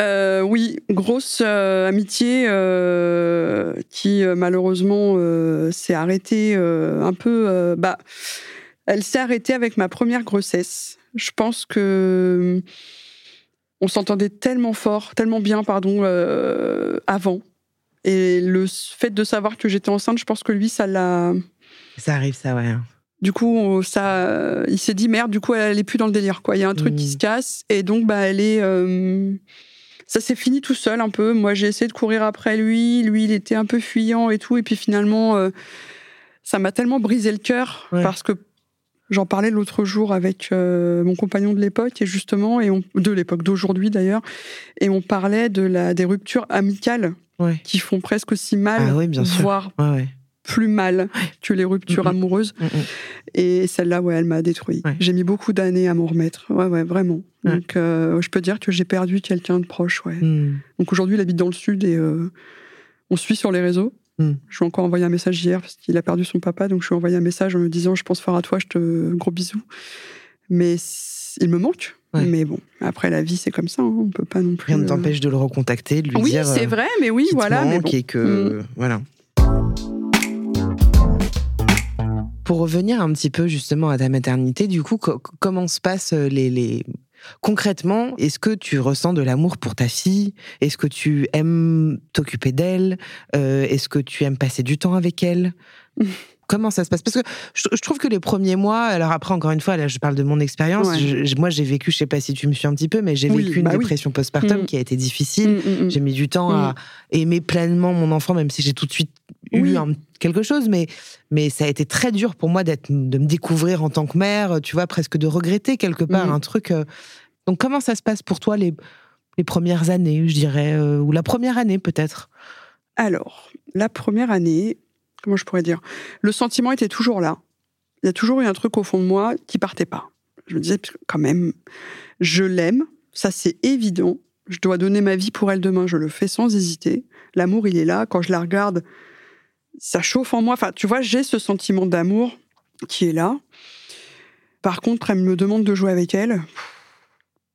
Euh, oui, grosse euh, amitié euh, qui malheureusement s'est arrêtée un peu. bah, elle s'est arrêtée avec ma première grossesse. Je pense que on s'entendait tellement fort, tellement bien, pardon, euh, avant. Et le fait de savoir que j'étais enceinte, je pense que lui, ça l'a. Ça arrive, ça, ouais. Du coup, ça, il s'est dit merde. Du coup, elle est plus dans le délire, quoi. Il y a un truc qui Mm. se casse, et donc, bah, elle est. euh, ça s'est fini tout seul un peu. Moi, j'ai essayé de courir après lui. Lui, il était un peu fuyant et tout. Et puis finalement, euh, ça m'a tellement brisé le cœur Ouais. parce que j'en parlais l'autre jour avec euh, mon compagnon de l'époque et justement, et on, de l'époque d'aujourd'hui d'ailleurs, et on parlait de la des ruptures amicales Ouais. qui font presque aussi mal, Ah oui, bien sûr. voire Ouais, ouais. plus mal que les ruptures amoureuses. Et celle-là, ouais, elle m'a détruit. J'ai mis beaucoup d'années à m'en remettre. Ouais, ouais, vraiment. Donc, euh, je peux dire que j'ai perdu quelqu'un de proche, ouais. Mm. Donc aujourd'hui, il habite dans le sud et euh, on suit sur les réseaux. Mm. Je lui ai encore envoyé un message hier parce qu'il a perdu son papa, donc je lui ai envoyé un message en me disant je pense fort à toi, je te gros bisous. Mais il me manque. Ouais. Mais bon, après la vie c'est comme ça, hein, on peut pas non plus. Rien ne euh, t'empêche de le recontacter, de lui Oui, dire c'est euh, vrai, mais oui, voilà. Mais bon. et que Mm. voilà. Pour revenir un petit peu justement à ta maternité, du coup, co- comment se passent euh, les, les... concrètement Est-ce que tu ressens de l'amour pour ta fille? Est-ce que tu aimes t'occuper d'elle? Euh, Est-ce que tu aimes passer du temps avec elle? Comment ça se passe? Parce que je, trouve que les premiers mois, alors après encore une fois, là je parle de mon expérience. Ouais. moi j'ai vécu, je sais pas si tu me suis un petit peu, mais j'ai Oui, vécu une bah oui. dépression postpartum Mm. qui a été difficile. Mm, mm. J'ai mis du temps à aimer pleinement mon enfant, même si j'ai tout de suite eu Oui. un- quelque chose, mais, mais ça a été très dur pour moi d'être, de me découvrir en tant que mère, tu vois, presque de regretter quelque part Mhm. un truc. euh. Donc, comment ça se passe pour toi les, les premières années, je dirais, euh, ou la première année peut-être? Alors, la première année, comment je pourrais dire? Le sentiment était toujours là. Il y a toujours eu un truc au fond de moi qui partait pas. Je me disais, quand même, je l'aime, ça c'est évident. Je dois donner ma vie pour elle demain, je le fais sans hésiter. L'amour, il est là. Quand je la regarde, ça chauffe en moi. Enfin, tu vois, j'ai ce sentiment d'amour qui est là. Par contre, elle me demande de jouer avec elle. Pff,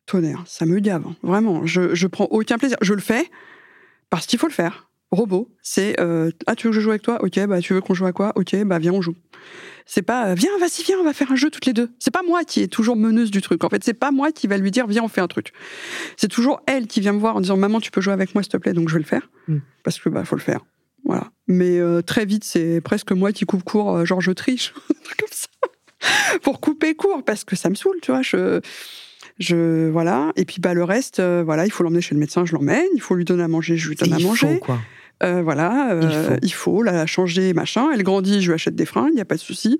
Tonnerre, ça me gave. hein. Vraiment, je, je prends aucun plaisir. Je le fais parce qu'il faut le faire. Robot, c'est euh, ah tu veux que je joue avec toi? Ok, bah tu veux qu'on joue à quoi? Ok, bah viens on joue. C'est pas euh, viens vas-y viens on va faire un jeu toutes les deux. C'est pas moi qui est toujours meneuse du truc. En fait, c'est pas moi qui va lui dire viens on fait un truc. C'est toujours elle qui vient me voir en disant maman tu peux jouer avec moi s'il te plaît donc je vais le faire Mm. parce que bah faut le faire. Voilà. Mais euh, très vite c'est presque moi qui coupe court euh, genre je triche comme ça pour couper court parce que ça me saoule tu vois je je voilà et puis bah le reste euh, voilà il faut l'emmener chez le médecin je l'emmène il faut lui donner à manger je lui donne à Il faut, manger quoi. euh, voilà, euh, Il faut. la changer, machin. Elle grandit, je lui achète des fringues, il n'y a pas de souci.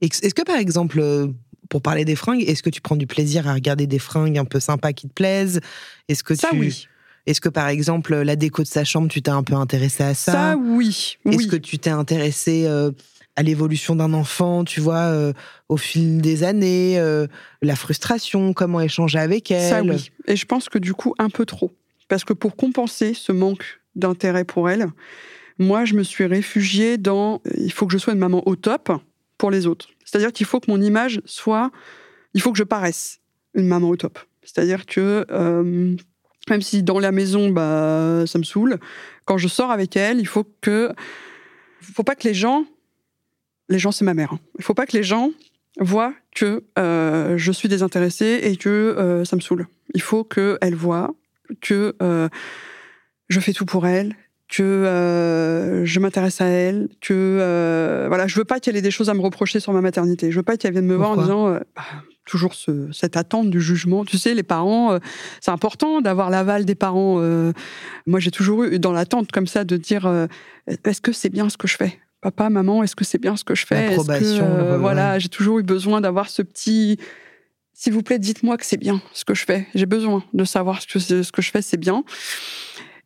Est-ce que par exemple, pour parler des fringues, est-ce que tu prends du plaisir à regarder des fringues un peu sympas qui te plaisent? Est-ce que Ça, tu... oui. Est-ce que par exemple, la déco de sa chambre, tu t'es un peu intéressé à ça, Ça, oui. Est-ce oui. que tu t'es intéressé euh, à l'évolution d'un enfant, tu vois, euh, au fil des années, euh, la frustration, comment échanger avec elle? Ça, oui. Et je pense que du coup, un peu trop. Parce que pour compenser ce manque d'intérêt pour elle, moi, je me suis réfugiée dans euh, il faut que je sois une maman au top pour les autres. C'est-à-dire qu'il faut que mon image soit. Il faut que je paraisse une maman au top. C'est-à-dire que. euh, même si dans la maison, bah, ça me saoule, quand je sors avec elle, il faut que. Il faut pas que les gens. Les gens, c'est ma mère. hein. Il faut pas que les gens voient que euh, je suis désintéressée et que euh, ça me saoule. Il faut qu'elle voit que euh, je fais tout pour elle, que euh, je m'intéresse à elle, que euh, voilà, je veux pas qu'elle ait des choses à me reprocher sur ma maternité. Je veux pas qu'elle vienne me voir en Pourquoi? disant euh, bah, toujours ce- cette attente du jugement. Tu sais, les parents, euh, c'est important d'avoir l'aval des parents. euh. moi, j'ai toujours eu dans l'attente comme ça de dire euh, est-ce que c'est bien ce que je fais? Papa, maman, est-ce que c'est bien ce que je fais? Que, Voilà, j'ai toujours eu besoin d'avoir ce petit. S'il vous plaît, dites-moi que c'est bien ce que je fais. J'ai besoin de savoir ce que, ce que je fais, c'est bien.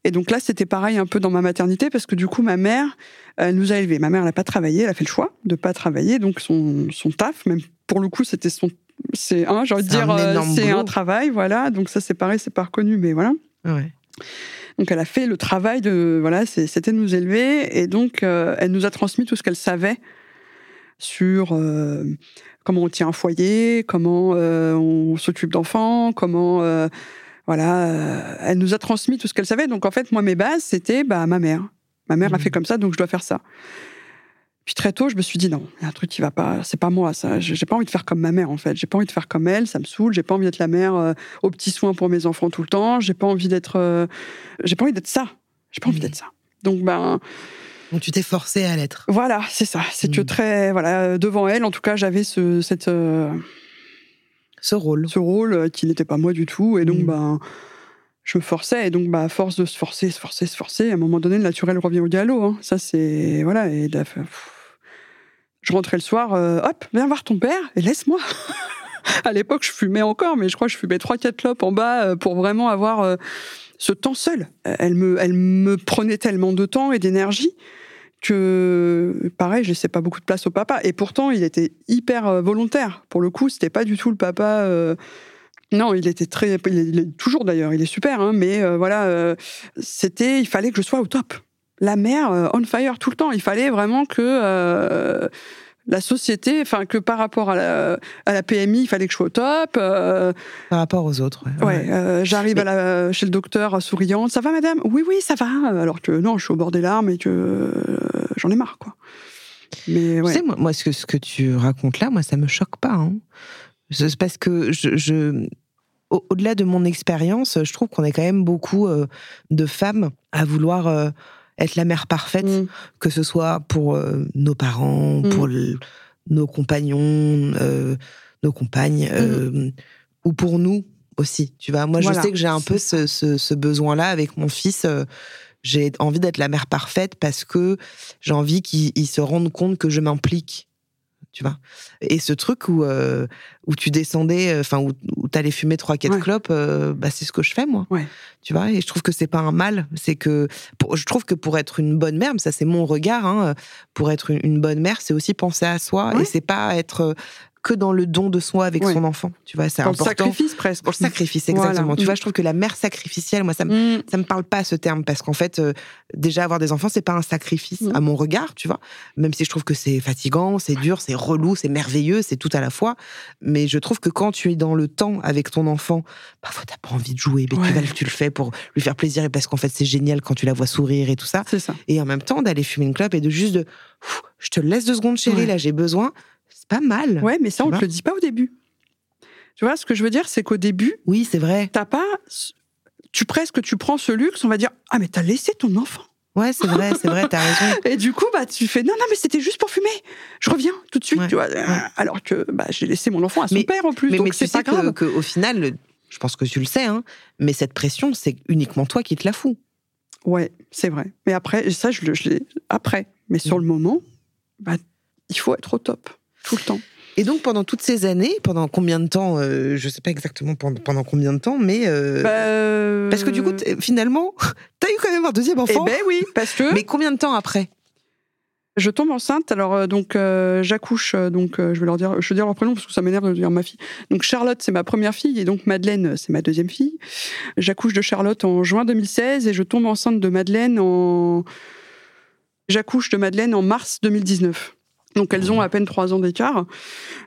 Et donc là, c'était pareil un peu dans ma maternité parce que du coup, ma mère, elle nous a élevés. Ma mère, elle n'a pas travaillé, elle a fait le choix de pas travailler, donc son, son taf, même pour le coup, c'était son, c'est un, j'ai envie de dire, euh, c'est un travail, voilà. Donc ça, c'est pareil, c'est pas reconnu, mais voilà. Ouais. Donc elle a fait le travail de, voilà, c'était de nous élever, et donc euh, elle nous a transmis tout ce qu'elle savait sur euh, comment on tient un foyer, comment euh, on s'occupe d'enfants, comment euh, voilà, euh, elle nous a transmis tout ce qu'elle savait. Donc en fait, moi mes bases c'était bah ma mère. Ma mère a Mhm. fait comme ça, donc je dois faire ça. Puis très tôt, je me suis dit non, il y a un truc qui va pas, c'est pas moi ça. J'ai pas envie de faire comme ma mère en fait. J'ai pas envie de faire comme elle, ça me saoule. J'ai pas envie d'être la mère euh, aux petits soins pour mes enfants tout le temps. J'ai pas envie d'être, euh, j'ai pas envie d'être ça. J'ai pas envie d'être ça. Donc ben Donc tu t'es forcé à l'être. voilà, c'est ça. C'est que Mhm. très voilà euh, devant elle, en tout cas, j'avais ce cette euh, Ce rôle. ce rôle qui n'était pas moi du tout. Et donc, Mhm. ben, je me forçais. Et donc, bah, à force de se forcer, se forcer, se forcer, à un moment donné, le naturel revient au galop. hein. Ça, c'est. Voilà. Et de la- pff. Je rentrais le soir, euh, hop, viens voir ton père et laisse-moi. à l'époque, je fumais encore, mais je crois que je fumais 3-4 clopes en bas euh, pour vraiment avoir euh, ce temps seul. Elle me, elle me prenait tellement de temps et d'énergie que, pareil, je laissais pas beaucoup de place au papa. Et pourtant, il était hyper volontaire. Pour le coup, c'était pas du tout le papa. non, il était très, il est, il est toujours d'ailleurs, il est super, hein, mais voilà, c'était, il fallait que je sois au top. La mère euh, on fire tout le temps. Il fallait vraiment que euh, la société, enfin que par rapport à la, à la PMI, il fallait que je sois au top. euh, Par rapport aux autres. ouais. ouais, euh, j'arrive chez le docteur souriante. Ça va, madame? Oui, oui, ça va. Alors que non, je suis au bord des larmes et que euh, j'en ai marre, quoi. Mais ouais. Tu sais, moi, moi, ce, que, ce que tu racontes là, moi, ça me choque pas. hein. C'est parce que je, je- au- au-delà de mon expérience, je trouve qu'on est quand même beaucoup euh, de femmes à vouloir euh, être la mère parfaite, Mm. que ce soit pour euh, nos parents, Mm. pour le- nos compagnons, euh, nos compagnes, euh, ou pour nous aussi. Tu vois, moi, Mm. Voilà, je sais que j'ai un peu ce, ce- ce besoin-là avec mon fils. j'ai envie d'être la mère parfaite parce que j'ai envie qu'il il se rende compte que je m'implique. Tu vois Et ce truc où, euh, où tu descendais, euh, enfin, où, où t'allais fumer trois, quatre Ouais. clopes, euh, bah, c'est ce que je fais, moi. Ouais. Tu vois Et je trouve que c'est pas un mal. C'est que, pour- je trouve que pour être une bonne mère, mais ça, c'est mon regard, hein, pour être une, une bonne mère, c'est aussi penser à soi Ouais. et c'est pas être que dans le don de soi avec son enfant. Tu vois, c'est le important. sacrifice presque. Pour le sacrifice, Voilà. exactement. Tu Mm. vois, je trouve que la mère sacrificielle, moi, ça me Mm. ça me parle pas ce terme parce qu'en fait euh, déjà avoir des enfants c'est pas un sacrifice Mhm. à mon regard tu vois même si je trouve que c'est fatigant c'est dur c'est relou c'est merveilleux c'est tout à la fois mais je trouve que quand tu es dans le temps avec ton enfant parfois t'as pas envie de jouer mais Ouais. tu le- fais pour lui faire plaisir et parce qu'en fait c'est génial quand tu la vois sourire et tout ça C'est ça. et en même temps d'aller fumer une clope et de juste de je te laisse deux secondes chérie Ouais. là j'ai besoin c'est pas mal Ouais, mais ça, on te le dit pas au début. Tu vois, ce que je veux dire, c'est qu'au début, oui c'est vrai t'as pas. Tu presque tu prends ce luxe, on va dire Ah, mais t'as laissé ton enfant. ouais c'est vrai c'est vrai t'as raison Et du coup, bah, tu fais Non, non, mais c'était juste pour fumer. Je reviens tout de suite, Ouais, tu vois. ouais. Alors que bah, j'ai laissé mon enfant à son Mais- père en plus, mais, donc mais tu c'est pas grave. que, que au final, je pense que tu le sais, hein, mais cette pression, c'est uniquement toi qui te la fous. Ouais, c'est vrai. Mais après, ça, je, l'ai après. Mais sur le moment, bah, il faut être au top, tout le temps. Et donc pendant toutes ces années, pendant combien de temps euh, Je sais pas exactement pendant, pendant combien de temps, mais euh, Bah, parce que du coup, t'es- finalement, t'as eu quand même un deuxième Eh enfant. ben oui, parce que Mais combien de temps après? Je tombe enceinte. Alors euh, donc euh, j'accouche. euh, donc euh, je vais leur dire, je vais dire leur prénom parce que ça m'énerve de dire ma fille. Donc Charlotte c'est ma première fille et donc Madeleine euh, c'est ma deuxième fille. J'accouche de Charlotte en juin 2016 et je tombe enceinte de Madeleine en. J'accouche de Madeleine en mars 2019. Donc elles ont à peine trois ans d'écart.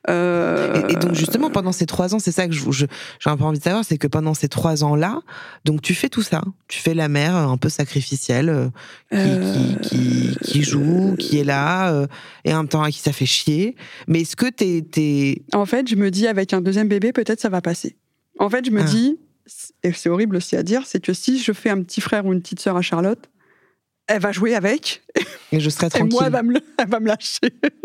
Euh, et, et donc justement pendant ces trois ans, c'est ça que je- je- j'ai un peu envie de savoir, c'est que pendant ces trois ans-là, donc tu fais tout ça, tu fais la mère un peu sacrificielle, euh, qui, Euh, qui, qui, qui joue, qui est là, et en même temps à qui ça fait chier. Mais est-ce que t'es, t'es... En fait, je me dis avec un deuxième bébé, peut-être ça va passer. En fait, je me Ah. dis, et c'est horrible aussi à dire, c'est que si je fais un petit frère ou une petite sœur à Charlotte, elle va jouer avec. Et je serai Et tranquille. moi, elle va me, elle va me lâcher.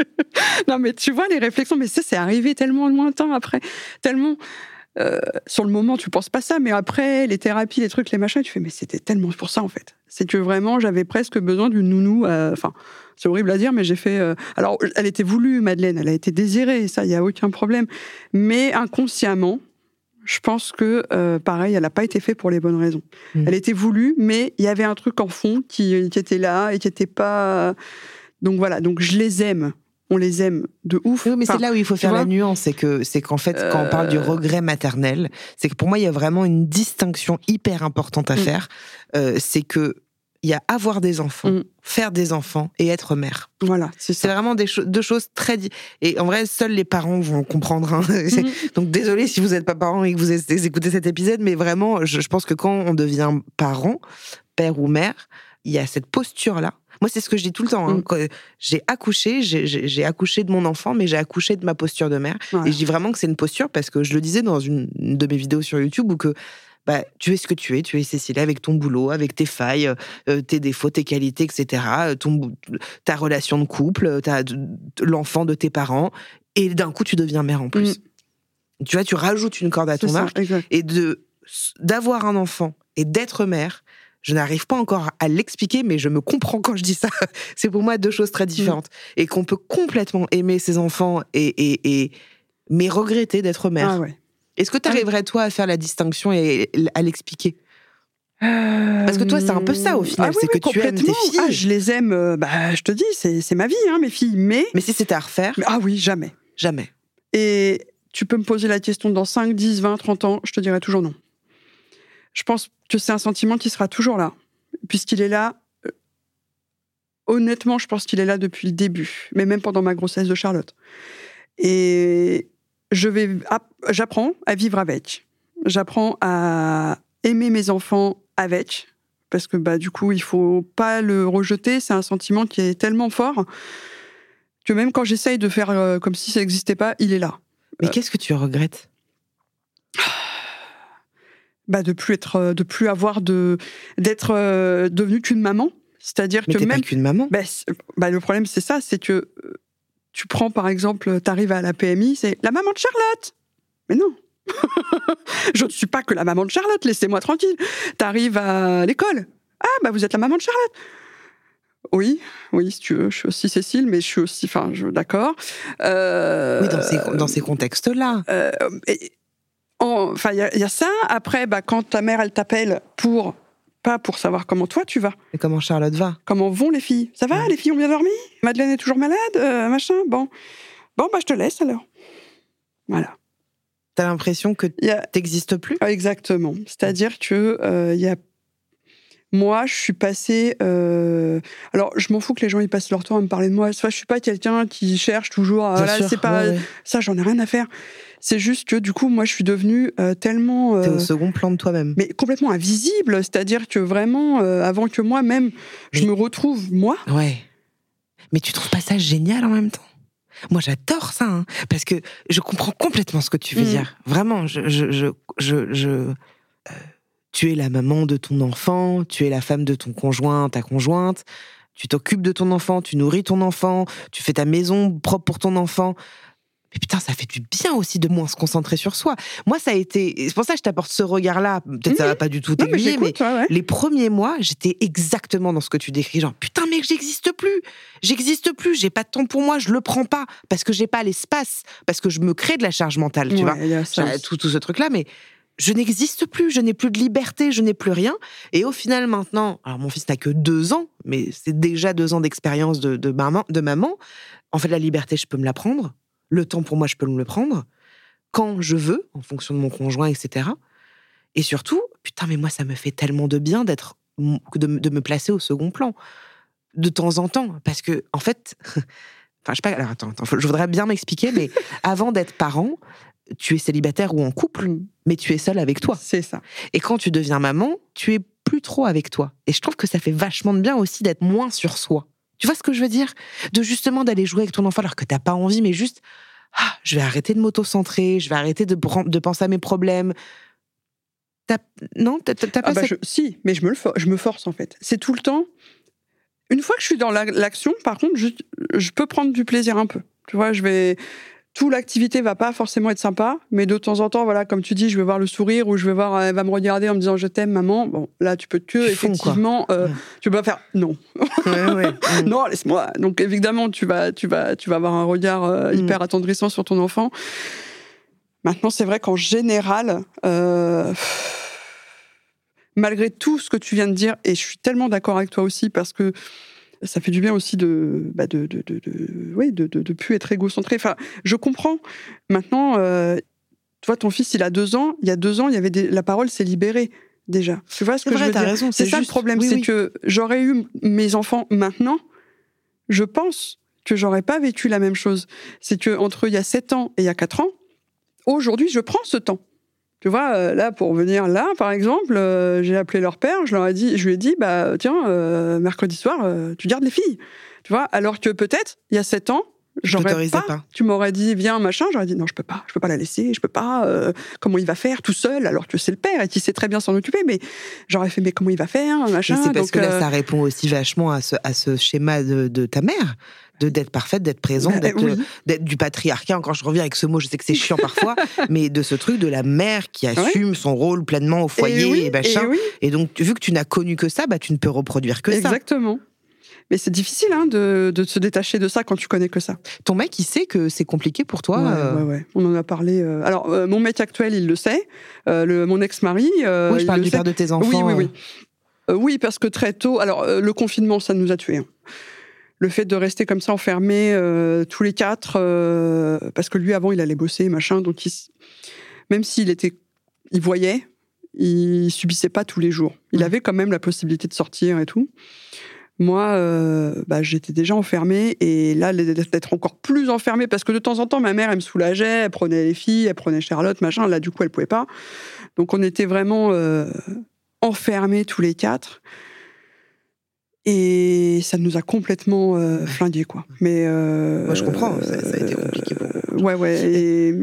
non, mais tu vois, les réflexions, mais ça, c'est arrivé tellement lointain après. Tellement. euh, sur le moment, tu penses pas ça, mais après, les thérapies, les trucs, les machins, tu fais, mais c'était tellement pour ça, en fait. C'est que vraiment, j'avais presque besoin d'une nounou. euh, Enfin, c'est horrible à dire, mais j'ai fait. euh, alors, elle était voulue, Madeleine, elle a été désirée, ça, il y a aucun problème. Mais inconsciemment, je pense que, euh, pareil, elle n'a pas été faite pour les bonnes raisons. Mm. Elle était voulue, mais il y avait un truc en fond qui, qui était là et qui n'était pas. Donc voilà, donc je les aime. On les aime de ouf. Oui, mais Enfin, c'est là où il faut faire la nuance, c'est que c'est qu'en fait, quand on parle du Euh. regret maternel, c'est que pour moi, il y a vraiment une distinction hyper importante à Mm. faire. Euh, c'est que il y a avoir des enfants, Mm. faire des enfants et être mère. Voilà, c'est vraiment des cho- deux choses très et en vrai, seuls les parents vont comprendre. hein. Mhm. Donc désolé si vous n'êtes pas parent et que vous écoutez cet épisode, mais vraiment, je, je pense que quand on devient parent, père ou mère, il y a cette posture-là. Moi, c'est ce que je dis tout le temps. hein. Mm. J'ai accouché, j'ai- accouché de mon enfant, mais j'ai accouché de ma posture de mère. Voilà. Et je dis vraiment que c'est une posture parce que je le disais dans une une de mes vidéos sur YouTube où que bah, tu es ce que tu es, tu es Cécile avec ton boulot, avec tes failles, euh, tes défauts, tes qualités, etc. euh, Ton, ta relation de couple, euh, l'enfant de tes parents, et d'un coup tu deviens mère en plus. Tu vois, tu rajoutes une corde à ton arc et de d'avoir un enfant et d'être mère. Je n'arrive pas encore à l'expliquer, mais je me comprends quand je dis ça. C'est pour moi deux choses très différentes. Et qu'on peut complètement aimer ses enfants et, et, et mais regretter d'être mère. Ah ouais. Est-ce que tu arriverais, toi, à faire la distinction et à l'expliquer? Parce que toi, c'est un peu ça, au final, Ah oui, c'est oui, que tu aimes tes filles. Ah, je les aime, euh, bah, je te dis, c'est c'est ma vie, hein, mes filles. Mais, Mais si c'était à refaire, mais- ah oui, jamais. jamais. Et tu peux me poser la question dans 5, 10, 20, 30 ans, je te dirai toujours non. Je pense que c'est un sentiment qui sera toujours là, puisqu'il est là. euh, Honnêtement, je pense qu'il est là depuis le début, mais même pendant ma grossesse de Charlotte. Et je vais, app- j'apprends à vivre avec. J'apprends à aimer mes enfants avec, parce que bah du coup, il faut pas le rejeter. C'est un sentiment qui est tellement fort que même quand j'essaye de faire euh, comme si ça n'existait pas, il est là. Mais Euh. qu'est-ce que tu regrettes? Bah, de plus être, euh, de plus avoir de, d'être euh, devenue qu'une maman. C'est-à-dire que même, qu'une maman. bah, bah, le problème c'est ça, c'est que tu prends par exemple, tu arrives à la PMI, c'est la maman de Charlotte. Mais non. Je ne suis pas que la maman de Charlotte, laissez-moi tranquille. Tu arrives à l'école. Ah, bah vous êtes la maman de Charlotte. Oui, oui, si tu veux, je suis aussi Cécile, mais je suis aussi, enfin, je, d'accord. Euh, Oui, dans ces, dans ces contextes-là. euh, et- Enfin, il y, y a ça. Après, bah, quand ta mère, elle t'appelle pour pas pour savoir comment toi tu vas, Et comment Charlotte va comment vont les filles? Ça va, Ouais. les filles ont bien dormi? Madeleine est toujours malade, euh, machin? Bon, bon, bah je te laisse alors. Voilà. T'as l'impression que a t'existes plus? Exactement. C'est-à-dire que euh, y a moi, je suis passée. euh, Alors, je m'en fous que les gens ils passent leur temps à me parler de moi. Enfin, je suis pas quelqu'un qui cherche toujours. à- c'est pas ouais, ouais. ça. J'en ai rien à faire. C'est juste que du coup, moi, je suis devenue euh, tellement. T'es euh, au second plan de toi-même. mais complètement invisible, c'est-à-dire que vraiment, euh, avant que moi-même, je Mais- me retrouve, moi, Ouais. Mais tu trouves pas ça génial en même temps? Moi, j'adore ça, hein, parce que je comprends complètement ce que tu veux Mm. dire. Vraiment, je, je, je, je, je- euh, tu es la maman de ton enfant, tu es la femme de ton conjoint, ta conjointe, tu t'occupes de ton enfant, tu nourris ton enfant, tu fais ta maison propre pour ton enfant. Mais putain, ça fait du bien aussi de moins se concentrer sur soi. Moi, ça a été. C'est pour ça que je t'apporte ce regard-là. Peut-être ça Mhm. va pas du tout mais t'aiguiller, mais j'écoute, ouais, ouais. les premiers mois, j'étais exactement dans ce que tu décris. Genre, putain, mec, j'existe plus. J'existe plus. J'ai pas de temps pour moi. Je le prends pas. Parce que j'ai pas l'espace. Parce que je me crée de la charge mentale, tu Ouais, vois. ça. Tout, tout ce truc-là. Mais je n'existe plus. Je n'ai plus de liberté. Je n'ai plus rien. Et au final, maintenant, alors mon fils n'a que deux ans, mais c'est déjà deux ans d'expérience de, de, maman, de maman. En fait, la liberté, je peux me la prendre. Le temps pour moi, je peux me le prendre. Quand je veux, en fonction de mon conjoint, etc. Et surtout, putain, mais moi, ça me fait tellement de bien d'être, de, de me placer au second plan. De temps en temps. Parce que, en fait, enfin, je sais pas, alors attends, je voudrais bien m'expliquer, mais avant d'être parent, tu es célibataire ou en couple, mais tu es seul avec toi. C'est ça. Et quand tu deviens maman, tu es plus trop avec toi. Et je trouve que ça fait vachement de bien aussi d'être moins sur soi. Tu vois ce que je veux dire? De justement d'aller jouer avec ton enfant alors que t'as pas envie, mais juste, ah, je vais arrêter de m'auto-centrer, je vais arrêter de, penser à mes problèmes. Non, t'as t'as pas Ah bah, cette- je- si, mais je me, le for- je me force en fait. C'est tout le temps. Une fois que je suis dans la- l'action, par contre, je, je peux prendre du plaisir un peu. Tu vois, je vais. Tout l'activité va pas forcément être sympa, mais de temps en temps, voilà, comme tu dis, je vais voir le sourire ou je vais voir, elle va me regarder en me disant je t'aime, maman. Bon, là, tu peux que effectivement, euh, Ouais. tu peux pas faire non, Ouais, ouais. Non, laisse-moi. Donc évidemment, tu vas, tu vas, tu vas avoir un regard euh, Mm. hyper attendrissant sur ton enfant. Maintenant, c'est vrai qu'en général, euh, malgré tout ce que tu viens de dire, et je suis tellement d'accord avec toi aussi parce que ça fait du bien aussi de, bah de, de, de, de- oui, de, de, de plus être égocentré. Enfin, je comprends. Maintenant, euh, toi, ton fils, il a deux ans. Il y a deux ans, il y avait des- la parole s'est libérée déjà. Tu vois ce que vrai, je veux dire? raison, C'est ça le problème, oui, c'est oui. que j'aurais eu mes enfants maintenant. Je pense que j'aurais pas vécu la même chose. C'est que entre il y a sept ans et il y a quatre ans, aujourd'hui, je prends ce temps. Tu vois, euh, là, pour venir là, par exemple, euh, j'ai appelé leur père, je leur ai dit, je lui ai dit, bah, tiens, euh, mercredi soir, tu gardes les filles. Tu vois, alors que peut-être, il y a sept ans, j'aurais pas, pas. Tu m'aurais dit, viens, machin, j'aurais dit, non, je peux pas, je peux pas la laisser, je peux pas, euh, comment il va faire tout seul, alors que c'est le père et qui sait très bien s'en occuper, mais j'aurais fait, mais comment il va faire, machin. C'est parce donc, que là, euh, ça répond aussi vachement à ce, à ce schéma de, de ta mère, de d'être parfaite, d'être présente, bah, d'être oui. d'être du patriarcat. Encore, je reviens avec ce mot, je sais que c'est chiant parfois, mais de ce truc de la mère qui assume son rôle pleinement au foyer et, oui, et machin. et oui, Et donc, vu que tu n'as connu que ça, bah, tu ne peux reproduire que ça. exactement. Mais c'est difficile hein, de, de se détacher de ça quand tu connais que ça. Ton mec, il sait que c'est compliqué pour toi. Ouais, euh, ouais, ouais. On en a parlé. euh, Alors, euh, mon mec actuel, il le sait. Le, mon ex-mari. oui, je parle le du père de tes enfants. Oui, oui, oui. Oui, parce que très tôt. Alors, le confinement, ça nous a tués. hein. Le fait de rester comme ça enfermé euh, tous les quatre, parce que lui avant il allait bosser machin, donc il même s'il était, il voyait, il subissait pas tous les jours. Il avait quand même la possibilité de sortir et tout. Moi, euh, bah, j'étais déjà enfermée et là d'être encore plus enfermée parce que de temps en temps ma mère elle me soulageait, elle prenait les filles, elle prenait Charlotte machin. Là du coup elle pouvait pas. Donc on était vraiment euh, enfermés tous les quatre. Et ça nous a complètement euh, flingués, quoi. Mais euh, Moi, je comprends, ça- ça a été compliqué pour ouais, ouais. Et,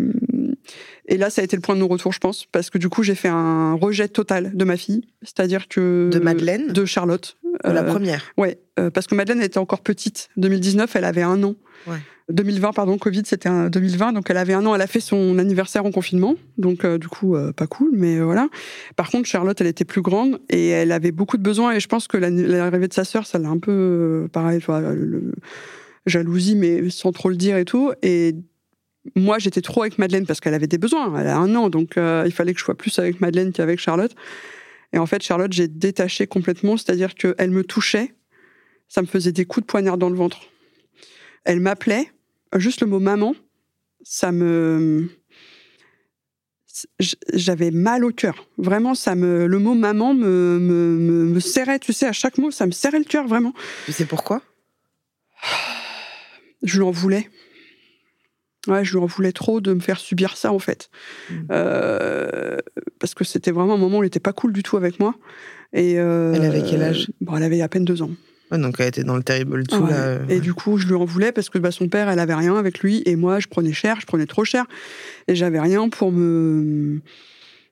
et là, ça a été le point de non-retour, je pense, parce que du coup, j'ai fait un rejet total de ma fille, c'est-à-dire que De Madeleine de Charlotte. De la Euh, première. Ouais, euh, parce que Madeleine était encore petite. 2019, elle avait un an. Ouais. 2020, pardon, Covid, c'était un 2020, donc elle avait un an. Elle a fait son anniversaire en confinement, donc euh, du coup, euh, pas cool, mais euh, voilà. Par contre, Charlotte, elle était plus grande et elle avait beaucoup de besoins. Et je pense que la- l'arrivée de sa sœur, ça l'a un peu, pareil, le- jalousie, mais sans trop le dire et tout. Et moi, j'étais trop avec Madeleine parce qu'elle avait des besoins. Elle a un an, donc euh, il fallait que je sois plus avec Madeleine qu'avec Charlotte. Et en fait, Charlotte, j'ai détaché complètement, c'est-à-dire qu'elle me touchait, ça me faisait des coups de poignard dans le ventre. Elle m'appelait, juste le mot maman, ça me. J'avais mal au cœur. Vraiment, ça me, le mot maman me, me, me, me serrait, tu sais, à chaque mot, ça me serrait le cœur, vraiment. Tu sais pourquoi? Je lui en voulais. Ouais, je lui en voulais trop de me faire subir ça, en fait. Mm. Euh, parce que c'était vraiment un moment où elle n'était pas cool du tout avec moi. Et euh, Elle avait quel âge? bon, Elle avait à peine deux ans. Ouais, Donc, elle était dans le terrible tout, Ouais. là. Et du coup, je lui en voulais parce que bah, son père, elle avait rien avec lui. Et moi, je prenais cher, je prenais trop cher. Et j'avais rien pour me.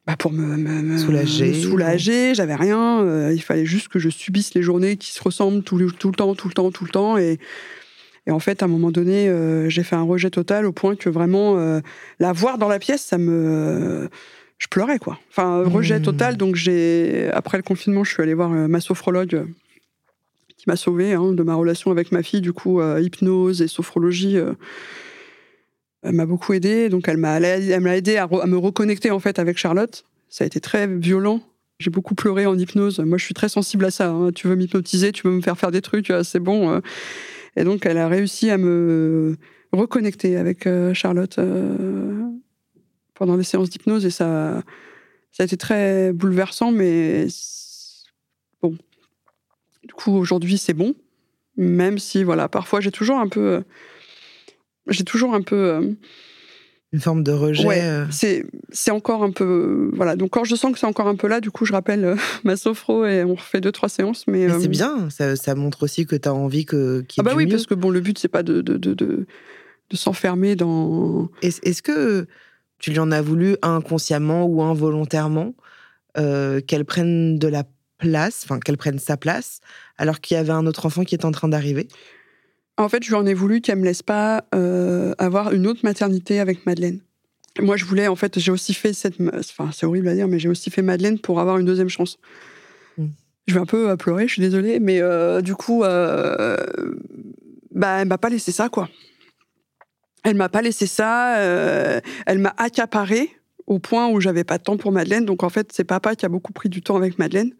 bah, pour me, me- me- Soulager. soulager, j'avais rien. euh, il fallait juste que je subisse les journées qui se ressemblent tout, le- tout le temps, tout le temps, tout le temps. Et, et en fait, à un moment donné, euh, j'ai fait un rejet total au point que vraiment, euh, la voir dans la pièce, ça me. je pleurais, quoi. Enfin, rejet Mmh. total. Donc, j'ai. Après le confinement, je suis allée voir euh, ma sophrologue qui m'a sauvée hein, de ma relation avec ma fille. Du coup, euh, hypnose et sophrologie. elle m'a beaucoup aidée, donc elle m'a, elle m'a aidé à, re- à me reconnecter en fait avec Charlotte. Ça a été très violent. J'ai beaucoup pleuré en hypnose. Moi, je suis très sensible à ça. hein. Tu veux m'hypnotiser, tu veux me faire faire des trucs, c'est bon. Euh. Et donc, elle a réussi à me reconnecter avec euh, Charlotte euh, pendant les séances d'hypnose et ça, ça a été très bouleversant, mais bon. Du coup, aujourd'hui, c'est bon. Même si, voilà, parfois, j'ai toujours un peu. euh, J'ai toujours un peu. Une forme de rejet. Ouais, euh, c'est c'est encore un peu voilà. Donc quand je sens que c'est encore un peu là, du coup je rappelle euh, ma sophro et on refait deux trois séances. Mais, Mais euh, c'est bien, ça, ça montre aussi que tu as envie que, qu'il y Ah ait bah du oui, mieux. parce que bon, le but c'est pas de de, de, de, de s'enfermer dans. Est-ce que tu lui en as voulu inconsciemment ou involontairement qu'elle prenne de la place, enfin qu'elle prenne sa place, alors qu'il y avait un autre enfant qui est en train d'arriver? En fait, je lui en ai voulu qu'elle me laisse pas euh, avoir une autre maternité avec Madeleine. Moi, je voulais, en fait, j'ai aussi fait cette. Enfin, c'est horrible à dire, mais j'ai aussi fait Madeleine pour avoir une deuxième chance. Mm. Je vais un peu euh, pleurer, je suis désolée, mais euh, du coup, euh, bah, elle m'a pas laissé ça, quoi. Elle m'a pas laissé ça. elle m'a accaparé au point où j'avais pas de temps pour Madeleine. Donc, en fait, c'est papa qui a beaucoup pris du temps avec Madeleine.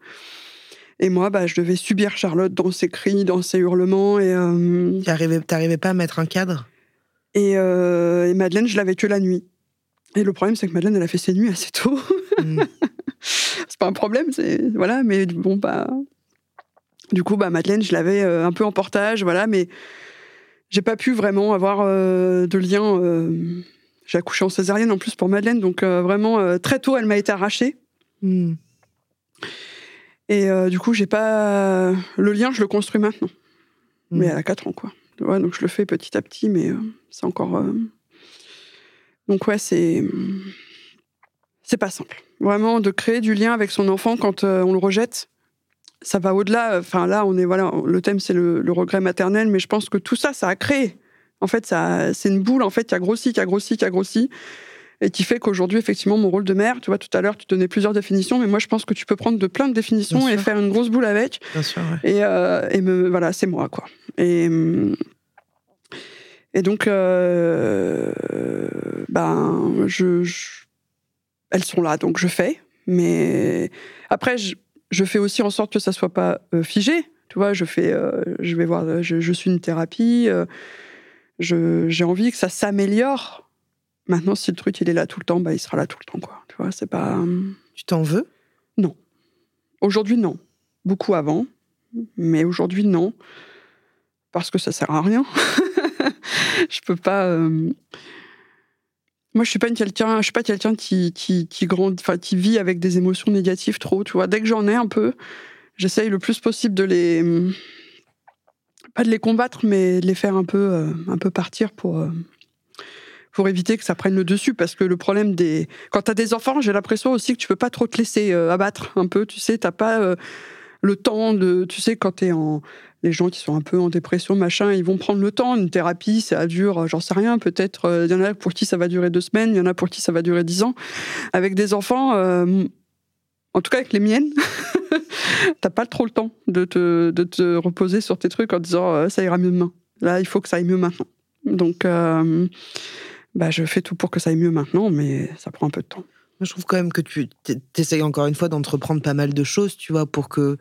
Et moi, bah, je devais subir Charlotte dans ses cris, dans ses hurlements. Et, euh, T'arrivais pas à mettre un cadre? et, euh, et Madeleine, je l'avais que la nuit. Et le problème, c'est que Madeleine, elle a fait ses nuits assez tôt. Mm. c'est pas un problème, c'est voilà. Mais bon, bah, du coup, bah, Madeleine, je l'avais euh, un peu en portage, voilà. Mais j'ai pas pu vraiment avoir euh, de lien. euh, j'ai accouché en césarienne en plus pour Madeleine, donc vraiment très tôt, elle m'a été arrachée. Mm. Et euh, du coup, j'ai pas le lien, je le construis maintenant. Mm. Mais elle a 4 ans, quoi. Ouais, donc je le fais petit à petit, mais euh, c'est encore. euh, Donc ouais, c'est c'est pas simple. Vraiment de créer du lien avec son enfant quand on le rejette, ça va au-delà. Enfin là, on est voilà, le thème c'est le, le regret maternel, mais je pense que tout ça, ça a créé. En fait, ça, c'est une boule en fait qui a grossi, qui a grossi, qui a grossi, et qui fait qu'aujourd'hui, effectivement, mon rôle de mère, tu vois, tout à l'heure, tu donnais plusieurs définitions, mais moi, je pense que tu peux prendre de plein de définitions Bien et sûr. faire une grosse boule avec. Bien sûr, ouais. Et, euh, et me, voilà, c'est moi, quoi. Et, hum, et donc, euh, ben, je, je- elles sont là, donc je fais. Mais après, je, je fais aussi en sorte que ça soit pas euh, figé. Tu vois, je fais, euh, je vais voir, je, je suis une thérapie. j'ai envie que ça s'améliore. Maintenant, si le truc il est là tout le temps, bah, il sera là tout le temps, quoi. Tu vois, c'est pas. hum, Tu t'en veux? Aujourd'hui, non. Beaucoup avant. Mais aujourd'hui, non. Parce que ça sert à rien. je peux pas. euh, Moi, je suis pas quelqu'un. Je suis pas quelqu'un qui qui qui grandit, enfin qui vit avec des émotions négatives trop. Tu vois, dès que j'en ai un peu, j'essaye le plus possible de les pas de les combattre, mais de les faire un peu euh, un peu partir pour. euh, pour éviter que ça prenne le dessus, parce que le problème des... Quand t'as des enfants, j'ai l'impression aussi que tu peux pas trop te laisser euh, abattre un peu, tu sais, t'as pas euh, le temps de... Tu sais, quand t'es en... Les gens qui sont un peu en dépression, machin, ils vont prendre le temps. Une thérapie, ça dure, j'en sais rien, peut-être, euh, il y en a pour qui ça va durer deux semaines, il y en a pour qui ça va durer dix ans. Avec des enfants, en tout cas avec les miennes, t'as pas trop le temps de te, de te reposer sur tes trucs en disant ça ira mieux demain. Là, il faut que ça aille mieux maintenant. Donc, bah, je fais tout pour que ça aille mieux maintenant, mais ça prend un peu de temps. Je trouve quand même que tu essayes encore une fois d'entreprendre pas mal de choses, tu vois, pour que,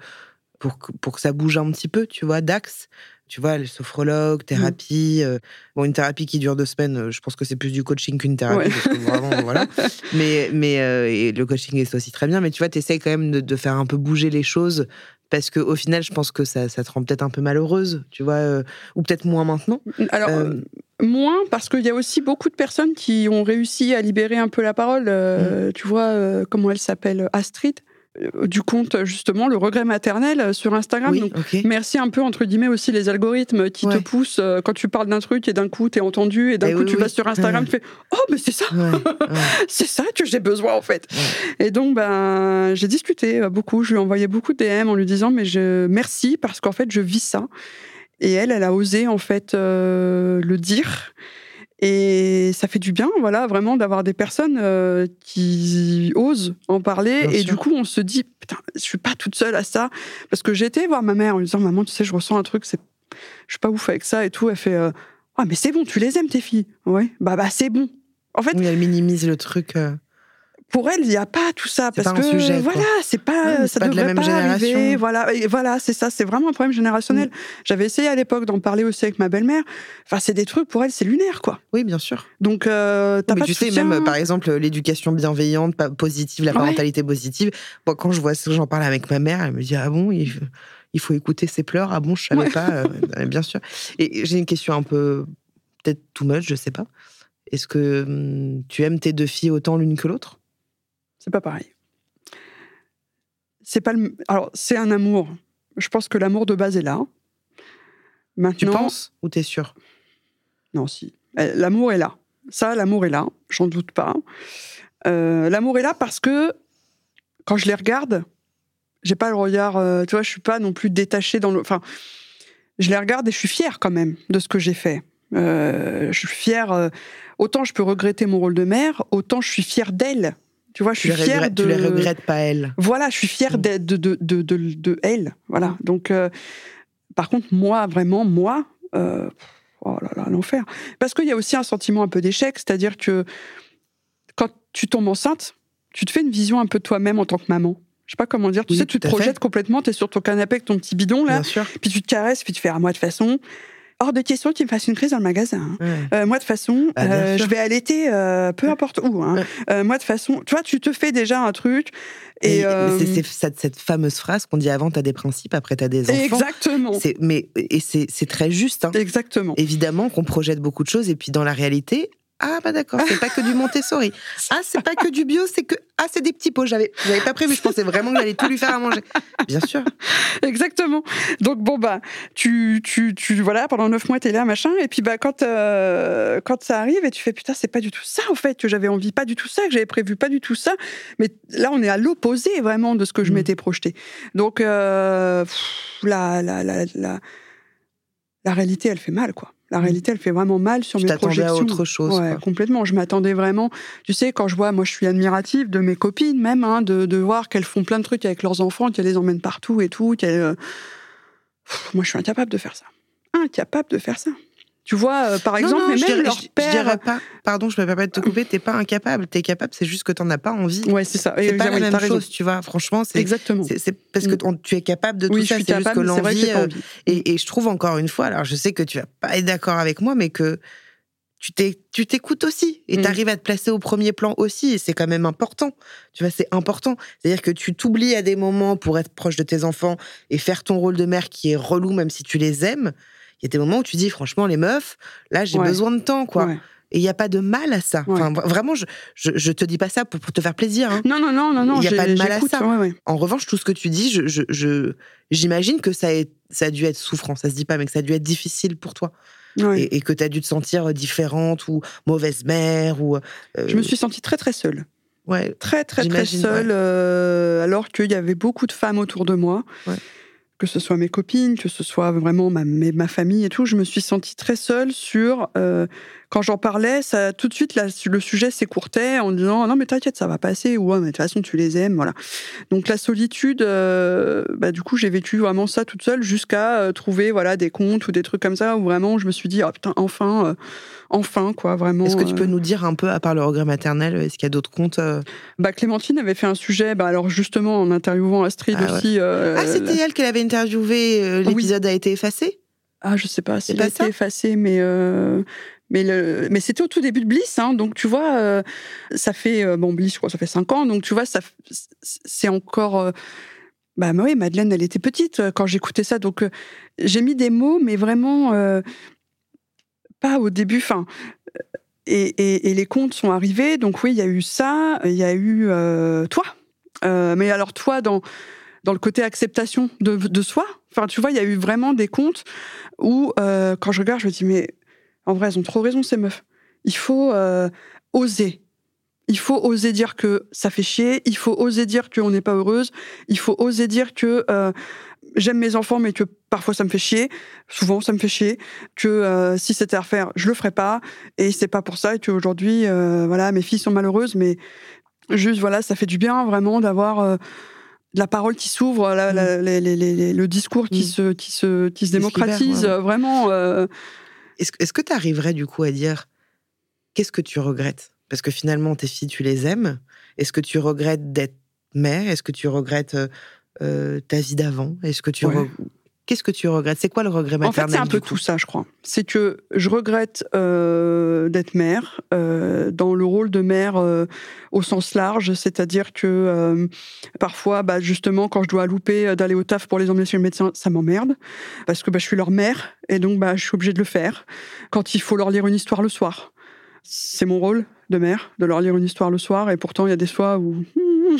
pour que, pour que ça bouge un petit peu, tu vois, d'axe. Tu vois, le sophrologue, thérapie. euh, bon, une thérapie qui dure deux semaines, euh, je pense que c'est plus du coaching qu'une thérapie. Ouais. Parce que vraiment, voilà. Mais, mais euh, et le coaching est aussi très bien. Mais tu vois, tu essayes quand même de, de faire un peu bouger les choses. Parce qu'au final, je pense que ça, ça te rend peut-être un peu malheureuse, tu vois, euh, ou peut-être moins maintenant. Alors, Euh, euh, moins, parce qu'il y a aussi beaucoup de personnes qui ont réussi à libérer un peu la parole. Mm. Tu vois, comment elle s'appelle Astrid, du compte, justement, le regret maternel euh, sur Instagram. oui, Donc. Merci un peu, entre guillemets, aussi les algorithmes qui te poussent euh, quand tu parles d'un truc et d'un coup, t'es entendu et d'un Eh coup, oui, tu oui. vas sur Instagram, tu fais Oh, mais c'est ça Ouais, ouais. c'est ça que j'ai besoin en fait. Et donc ben j'ai discuté euh, beaucoup, je lui ai envoyé beaucoup de DM en lui disant mais je merci parce qu'en fait je vis ça. Et elle, elle a osé en fait euh, le dire. Et ça fait du bien, voilà, vraiment d'avoir des personnes euh, qui osent en parler. Bien et sûr. du coup, on se dit, putain, je suis pas toute seule à ça. Parce que j'ai été voir ma mère en lui disant, maman, tu sais, je ressens un truc, c'est, je suis pas ouf avec ça et tout. Elle fait, euh, ah, mais c'est bon, tu les aimes, tes filles? Ouais, bah, bah, c'est bon. En fait, Oui, elle minimise le truc. euh, pour elle, il n'y a pas tout ça parce que sujet, voilà, c'est pas, ça pas de la devrait même pas arriver. génération. Mm. Voilà, et voilà, c'est ça, c'est vraiment un problème générationnel. J'avais essayé à l'époque d'en parler aussi avec ma belle-mère. Enfin, c'est des trucs pour elle, c'est lunaire, quoi. Oui, bien sûr. Donc, euh, t'as Mais pas tu sais, même par exemple, l'éducation bienveillante, positive, la Ouais. parentalité positive. Moi, quand je vois ça, j'en parle avec ma mère, elle me dit Ah bon, il, faut- il faut écouter ses pleurs. Ah bon, je savais Ouais. pas. euh, euh, bien sûr. Et j'ai une question un peu, peut-être too much, je sais pas. Est-ce que hum, tu aimes tes deux filles autant l'une que l'autre? C'est pas pareil. C'est pas le. Alors, c'est un amour. Je pense que l'amour de base est là. Maintenant, Tu penses ou t'es sûr? Non, si. Euh, L'amour est là. Ça, l'amour est là. J'en doute pas. Euh, l'amour est là parce que quand je les regarde, j'ai pas le regard, euh, tu vois, je suis pas non plus détachée dans le. Enfin, je les regarde et je suis fière quand même de ce que j'ai fait. Euh, je suis fière. autant je peux regretter mon rôle de mère, autant je suis fière d'elle. Tu vois, je suis fière regrettes, de. tu les regrettes pas, elle. Voilà, je suis fière Mm. d'être- de, de, de, de, de elle. Voilà. Donc, euh, par contre, moi, vraiment, moi, euh, oh là là, l'enfer. Parce qu'il y a aussi un sentiment un peu d'échec, c'est-à-dire que quand tu tombes enceinte, tu te fais une vision un peu de toi-même en tant que maman. Je sais pas comment dire. Tu Oui, sais, tu te à fait. projettes complètement, tu es sur ton canapé avec ton petit bidon, là, Bien sûr. puis tu te caresses, puis tu fais, ah, moi, de façon, hors de question qu'il me fasse une crise dans le magasin. hein. Ouais. Euh, moi, de toute façon, Bah, euh, je vais allaiter euh, peu importe où. hein. Ouais. Moi, de toute façon, tu vois, tu te fais déjà un truc. Et, Et, c'est cette, fameuse phrase qu'on dit avant, t'as des principes, après t'as des enfants. Exactement. Mais, et c'est c'est très juste. hein. Exactement. Évidemment qu'on projette beaucoup de choses, et puis dans la réalité, ah bah d'accord, c'est pas que du Montessori. Ah, c'est pas que du bio, c'est que. Ah, c'est des petits pots, j'avais j'avais pas prévu, je pensais vraiment que j'allais tout lui faire à manger. Bien sûr. Exactement. Donc bon bah tu tu tu voilà pendant neuf mois t'es là machin et puis bah quand euh, quand ça arrive et tu fais putain c'est pas du tout ça en fait que j'avais envie pas du tout ça que j'avais prévu pas du tout ça mais là on est à l'opposé vraiment de ce que je Mm. m'étais projeté. Donc euh, pff, la, la la la la réalité elle fait mal quoi. La réalité elle fait vraiment mal sur Tu mes t'attendais à projections. autre chose. Ouais, complètement. Je m'attendais vraiment. Tu sais, quand je vois, moi, je suis admirative de mes copines, même, hein, de, de voir qu'elles font plein de trucs avec leurs enfants, qu'elles les emmènent partout et tout. euh, pff, Moi, je suis incapable de faire ça. Incapable de faire ça. Tu vois, euh, par exemple, non, mais je même dirais, leur je- je père. dirais pas. Pardon, je me permets de te couper. T'es pas incapable. T'es capable. C'est juste que t'en as pas envie. Ouais, c'est ça. C'est pas la même raison. chose, tu vois. Franchement, c'est Exactement. c'est parce que Mm. tu es capable de tout Oui, ça. C'est juste que l'envie. euh. Et, et je trouve encore une fois, alors je sais que tu vas pas être d'accord avec moi, mais que tu t'es- tu t'écoutes aussi et Mm. tu arrives à te placer au premier plan aussi, et c'est quand même important. Tu vois, c'est important. C'est-à-dire que tu t'oublies à des moments pour être proche de tes enfants et faire ton rôle de mère qui est relou, même si tu les aimes. Il y a des moments où tu dis, franchement, les meufs, là, j'ai Ouais. besoin de temps, quoi. Ouais. Et il n'y a pas de mal à ça. Ouais. Enfin, vra- vraiment, je, je, je te dis pas ça pour, pour te faire plaisir. hein. Non, non, non, non, non. Il y a pas de mal à ça. ouais, ouais. En revanche, tout ce que tu dis, je, je, je- j'imagine que ça, est- ça a dû être souffrant. Ça se dit pas, mais que ça a dû être difficile pour toi. Et, et que tu as dû te sentir différente ou mauvaise mère ou. euh, Je me suis sentie très, très seule. Ouais. très très très seule, euh, alors qu'il y avait beaucoup de femmes autour de moi. Que ce soit mes copines, que ce soit vraiment ma, famille et tout. Je me suis sentie très seule sur euh, quand j'en parlais, ça tout de suite le sujet s'écourtait en disant non mais t'inquiète ça va passer ou ouais, mais de toute façon tu les aimes voilà. Donc la solitude, euh, bah, du coup j'ai vécu vraiment ça toute seule jusqu'à euh, trouver voilà des comptes ou des trucs comme ça où vraiment je me suis dit ah putain enfin euh, enfin quoi vraiment. Est-ce que tu peux nous dire un peu, à part le regret maternel, est-ce qu'il y a d'autres comptes Bah, Clémentine avait fait un sujet, bah, alors justement en interviewant Astrid Ah aussi. Ah, c'était elle qu'elle avait interviewé, oui. l'épisode a été effacé? Ah, je sais pas s'il pas a ça? été effacé, mais. euh, Mais, mais c'était au tout début de Bliss, hein, donc tu vois, euh, ça fait. euh, bon, Bliss, je ça fait 5 ans, donc tu vois, c'est encore. euh, Bah oui, Madeleine, elle était petite euh, quand j'écoutais ça, donc j'ai mis des mots, mais vraiment pas au début. Enfin, et, et- les contes sont arrivés, donc oui, il y a eu ça, il y a eu toi. Mais alors toi, dans dans le côté acceptation de, de soi, enfin tu vois, il y a eu vraiment des contes où quand je regarde, je me dis mais en vrai, elles ont trop raison ces meufs. Il faut euh, oser. Il faut oser dire que ça fait chier. Il faut oser dire qu'on n'est pas heureuse. Il faut oser dire que euh, j'aime mes enfants, mais que parfois ça me fait chier. Souvent, ça me fait chier. Que euh, si c'était à refaire, je le ferais pas. Et c'est pas pour ça. Et qu'aujourd'hui, voilà, mes filles sont malheureuses, mais juste voilà, ça fait du bien vraiment d'avoir la parole qui s'ouvre, les- le discours qui Mm. se qui se qui se se démocratise. libère, ouais, ouais. Vraiment. euh, Est-ce que- tu arriverais du coup à dire qu'est-ce que tu regrettes? Parce que finalement, tes filles, tu les aimes. Est-ce que tu regrettes d'être mère? Est-ce que tu regrettes euh, euh, ta vie d'avant? Est-ce que tu Ouais. re- Qu'est-ce que tu regrettes? C'est quoi le regret En fait, maternel c'est un peu tout ça, je crois. C'est que je regrette euh, d'être mère, euh, dans le rôle de mère euh, au sens large, c'est-à-dire que parfois, bah, justement, quand je dois louper d'aller au taf pour les emmener chez le médecin, ça m'emmerde, parce que bah, je suis leur mère, et donc bah, je suis obligée de le faire. Quand il faut leur lire une histoire le soir, c'est mon rôle de mère, de leur lire une histoire le soir, et pourtant, il y a des soirs où...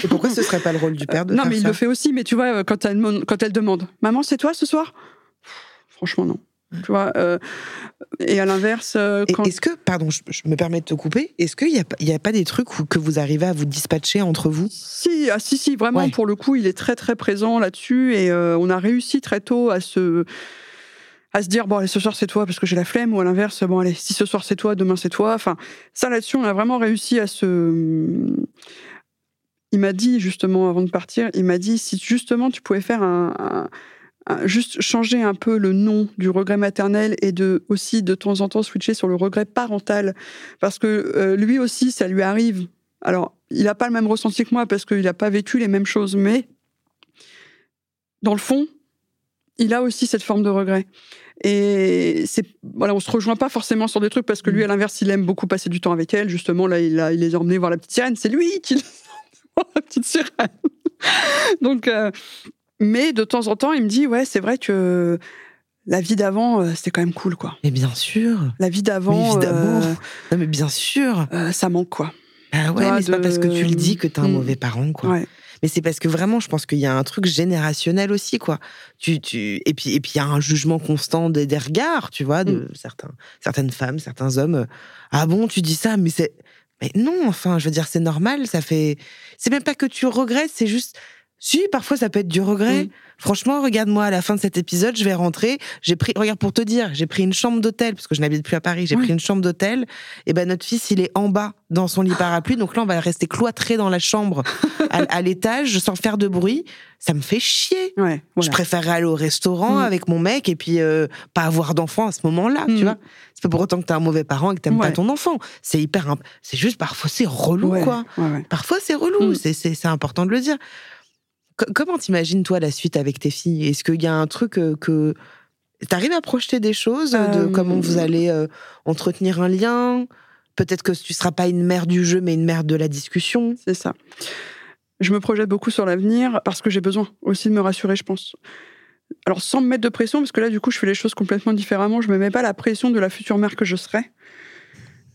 Et pourquoi ce serait pas le rôle du père de non, faire mais il ça le fait aussi. Mais tu vois, quand elle, demande- quand elle demande Maman, c'est toi ce soir? Franchement, non. Tu vois, euh, et à l'inverse, euh, Et quand Est-ce que, pardon, je, je me permets de te couper, est-ce qu'il n'y a, pas- il y a pas des trucs où, que vous arrivez à vous dispatcher entre vous? Si, ah, si, si, vraiment, Ouais. pour le coup, il est très, très présent là-dessus. Et euh, on a réussi très tôt à se, à se dire, bon, allez, ce soir, c'est toi, parce que j'ai la flemme, ou à l'inverse, bon, allez, si ce soir, c'est toi, demain, c'est toi. Enfin, ça, là-dessus, on a vraiment réussi à se. Il m'a dit, justement, avant de partir, il m'a dit, si justement, tu pouvais faire un. juste changer un peu le nom du regret maternel et de aussi de temps en temps switcher sur le regret parental parce que euh, lui aussi ça lui arrive alors, il n'a pas le même ressenti que moi parce qu'il n'a pas vécu les mêmes choses, mais dans le fond, il a aussi cette forme de regret. Et c'est voilà, on se rejoint pas forcément sur des trucs parce que lui, à l'inverse, il aime beaucoup passer du temps avec elle. Justement, là, il, a, il les a emmenés voir la petite sirène. C'est lui qui la petite sirène. Donc, euh, mais de temps en temps, il me dit, ouais, c'est vrai que la vie d'avant, euh, c'était quand même cool, quoi. Mais bien sûr. La vie d'avant, évidemment. euh, Non, mais bien sûr. euh, ça manque, quoi. Ah ouais, mais c'est pas parce que tu le dis que t'es un Mm. mauvais parent, quoi. Ouais. Mais c'est parce que vraiment, je pense qu'il y a un truc générationnel aussi, quoi. Tu, tu... Et puis, et puis, il y a un jugement constant des, des regards, tu vois, de certains, certaines femmes, certains hommes. Ah bon, tu dis ça, mais c'est. Mais non, enfin, je veux dire, c'est normal, ça fait. C'est même pas que tu regrettes, c'est juste. Si, parfois, ça peut être du regret. Mm. Franchement, regarde-moi, à la fin de cet épisode, je vais rentrer. J'ai pris, regarde, pour te dire, j'ai pris une chambre d'hôtel, parce que je n'habite plus à Paris, j'ai pris une chambre d'hôtel. Et ben, notre fils, il est en bas, dans son lit parapluie. Donc là, on va rester cloîtré dans la chambre, à, à l'étage, sans faire de bruit. Ça me fait chier. Ouais, Je préférerais aller au restaurant Mm. avec mon mec et puis euh, pas avoir d'enfant à ce moment-là, tu Mm. vois. C'est pas pour autant que t'es un mauvais parent et que t'aimes pas Ouais. ton enfant. C'est hyper, imp- c'est juste parfois c'est relou quoi. Parfois c'est relou, c'est important de le dire. Co- comment t'imagines toi la suite avec tes filles? Est-ce qu'il y a un truc euh, que t'arrives à projeter des choses euh, de Euh, comment vous allez euh, entretenir un lien? Peut-être que tu seras pas une mère du jeu mais une mère de la discussion. C'est ça. Je me projette beaucoup sur l'avenir parce que j'ai besoin aussi de me rassurer, je pense. Alors, sans me mettre de pression, parce que là, du coup, je fais les choses complètement différemment. Je me mets pas la pression de la future mère que je serai.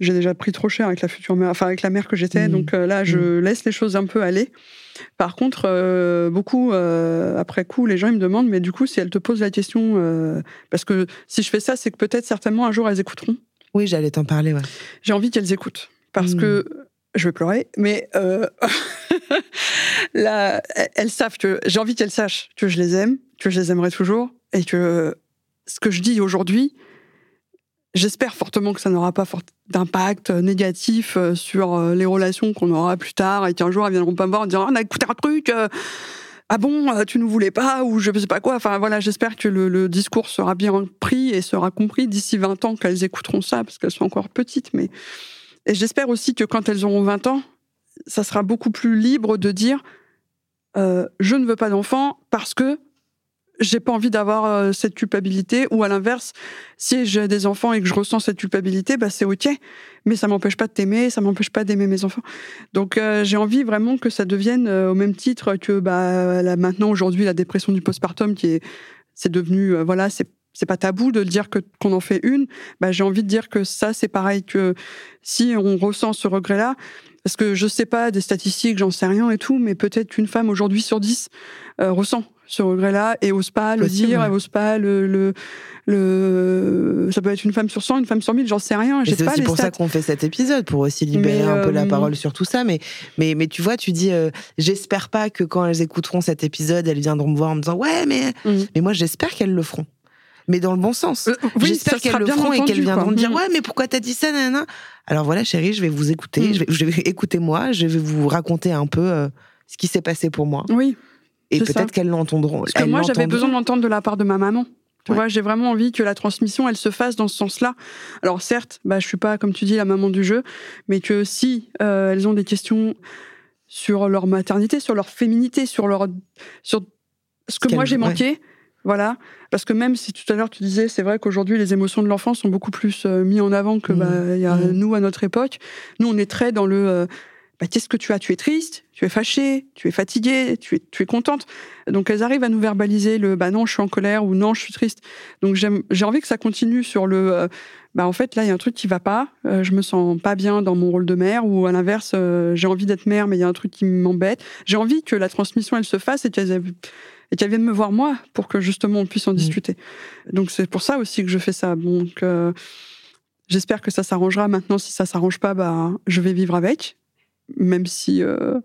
J'ai déjà pris trop cher avec la future mère, enfin avec la mère que j'étais. Mhm. Donc euh, là, je laisse les choses un peu aller. Par contre, euh, beaucoup euh, après coup, les gens ils me demandent, mais du coup, si elle te pose la question, parce que si je fais ça, c'est que peut-être certainement un jour elles écouteront Oui, j'allais t'en parler. Ouais. j'ai envie qu'elles écoutent. Parce que je vais pleurer, mais là, elles savent que j'ai envie qu'elles sachent que je les aime, que je les aimerai toujours, et que ce que je dis aujourd'hui, j'espère fortement que ça n'aura pas d'impact négatif euh, sur euh, les relations qu'on aura plus tard, et qu'un jour elles viendront pas me voir en disant on a écouté un truc. euh, ah bon, euh, tu nous voulais pas ou je sais pas quoi. Enfin voilà, j'espère que le, discours sera bien pris et sera compris d'ici 20 ans qu'elles écouteront ça parce qu'elles sont encore petites. Mais j'espère aussi que quand elles auront 20 ans, ça sera beaucoup plus libre de dire euh, je ne veux pas d'enfant parce que j'ai pas envie d'avoir euh, cette culpabilité ou à l'inverse si j'ai des enfants et que je ressens cette culpabilité bah c'est ok. Mais ça m'empêche pas de t'aimer ça m'empêche pas d'aimer mes enfants. Donc euh, j'ai envie vraiment que ça devienne euh, au même titre que bah là, maintenant aujourd'hui la dépression du postpartum qui est c'est devenu euh, voilà c'est c'est pas tabou de le dire que qu'on en fait une. Bah j'ai envie de dire que ça c'est pareil que si on ressent ce regret là parce que je sais pas des statistiques j'en sais rien et tout mais peut-être qu'une femme aujourd'hui sur dix euh, ressent ce regret-là et ose pas le dire, ouais. elle ose pas le, le, le, ça peut être une femme sur 100, une femme sur 1000, j'en sais rien, c'est aussi les pour stats. ça qu'on fait cet épisode, pour aussi libérer Mais, un peu la euh, parole sur tout ça. Mais, mais, mais tu vois, tu dis, euh, j'espère pas que quand elles écouteront cet épisode, elles viendront me voir en me disant, ouais, mais, Mhm. mais moi, j'espère qu'elles le feront. Mais dans le bon sens. Euh, oui, j'espère qu'elles le feront et qu'elles viendront quoi. me dire, Mhm. ouais, mais pourquoi t'as dit ça, nanana? Alors voilà, chérie, je vais vous écouter. Mhm. Je vais, je vais écouter moi. Je vais vous raconter un peu euh, ce qui s'est passé pour moi. Oui, Et peut-être qu'elles l'entendront. parce que moi j'avais besoin d'entendre de la part de ma maman. Tu Ouais. vois, j'ai vraiment envie que la transmission, elle se fasse dans ce sens-là. Alors certes, bah, je suis pas, comme tu dis, la maman du jeu, mais que si euh, elles ont des questions sur leur maternité, sur leur féminité, sur leur, sur ce que moi j'ai ouais. Voilà. Parce que même si tout à l'heure tu disais, c'est vrai qu'aujourd'hui les émotions de l'enfant sont beaucoup plus euh, mis en avant que Mhm. bah, il y a Mhm. nous à notre époque. Nous, on est très dans le euh, bah, qu'est-ce que tu as? Tu es triste, tu es fâché, tu es fatigué, tu es, tu es contente? Donc elles arrivent à nous verbaliser le bah non, je suis en colère ou non, je suis triste. Donc j'ai envie que ça continue sur le euh, bah en fait là il y a un truc qui va pas, euh, je me sens pas bien dans mon rôle de mère ou à l'inverse euh, j'ai envie d'être mère mais il y a un truc qui m'embête. J'ai envie que la transmission elle se fasse et qu'elles et qu'elle vienne me voir moi pour que justement on puisse en Mm. discuter. Donc c'est pour ça aussi que je fais ça. Donc euh, j'espère que ça s'arrangera. Maintenant, si ça s'arrange pas, bah je vais vivre avec, même si euh,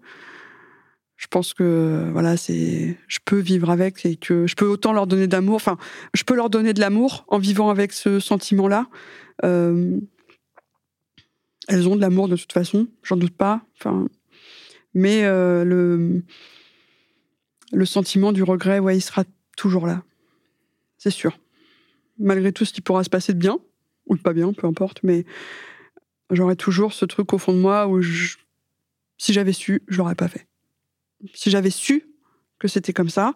je pense que voilà, c'est je peux vivre avec et que je peux autant leur donner d'amour. Enfin, je peux leur donner de l'amour en vivant avec ce sentiment-là. Euh, elles ont de l'amour de toute façon, j'en doute pas. Enfin, mais euh, le le sentiment du regret, ouais, il sera toujours là, c'est sûr. Malgré tout ce qui pourra se passer de bien ou de pas bien, peu importe, mais j'aurai toujours ce truc au fond de moi où je- si j'avais su, je l'aurais pas fait. Si j'avais su que c'était comme ça,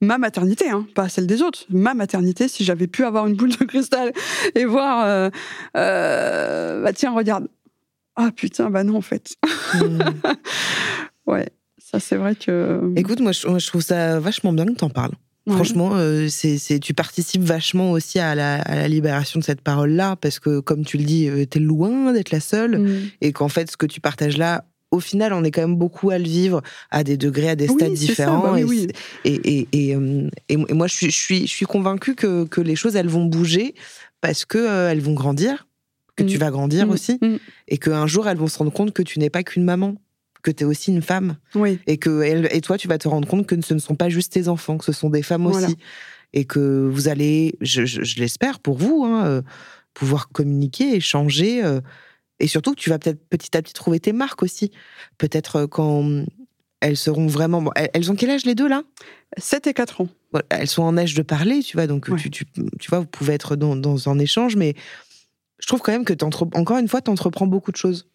ma maternité, hein, pas celle des autres, ma maternité, si j'avais pu avoir une boule de cristal et voir, euh, euh, bah tiens, regarde, ah putain, bah non en fait, Hmm. ouais, ça c'est vrai que. Écoute, moi, je, moi, je trouve ça vachement bien que t'en parles. Ouais. Franchement, euh, c'est, tu participes vachement aussi à la, à la libération de cette parole-là, parce que, comme tu le dis, euh, t'es loin d'être la seule, Mm. et qu'en fait, ce que tu partages là, au final, on est quand même beaucoup à le vivre à des degrés, à des Oui, stades ça, différents. bah oui, et, oui. et, et, et, euh, et moi- je suis, je suis, je suis convaincue que, que les choses, elles vont bouger parce que euh, elles vont grandir, que tu Mm. vas grandir Mm. aussi, et qu'un jour, elles vont se rendre compte que tu n'es pas qu'une maman, que tu es aussi une femme, Oui, et que elle, et toi, tu vas te rendre compte que ce ne sont pas juste tes enfants, que ce sont des femmes Voilà. aussi, et que vous allez, je, je- je l'espère pour vous, hein, euh, pouvoir communiquer, échanger, euh, et surtout que tu vas peut-être petit à petit trouver tes marques aussi. Peut-être euh, quand elles seront vraiment, bon, elles, ont quel âge les deux là? 7 et 4 ans. Voilà, Elles sont en âge de parler, tu vois, donc Ouais. tu, tu, tu vois, vous pouvez être dans, dans un échange, mais je trouve quand même que encore une fois, tu entreprends beaucoup de choses.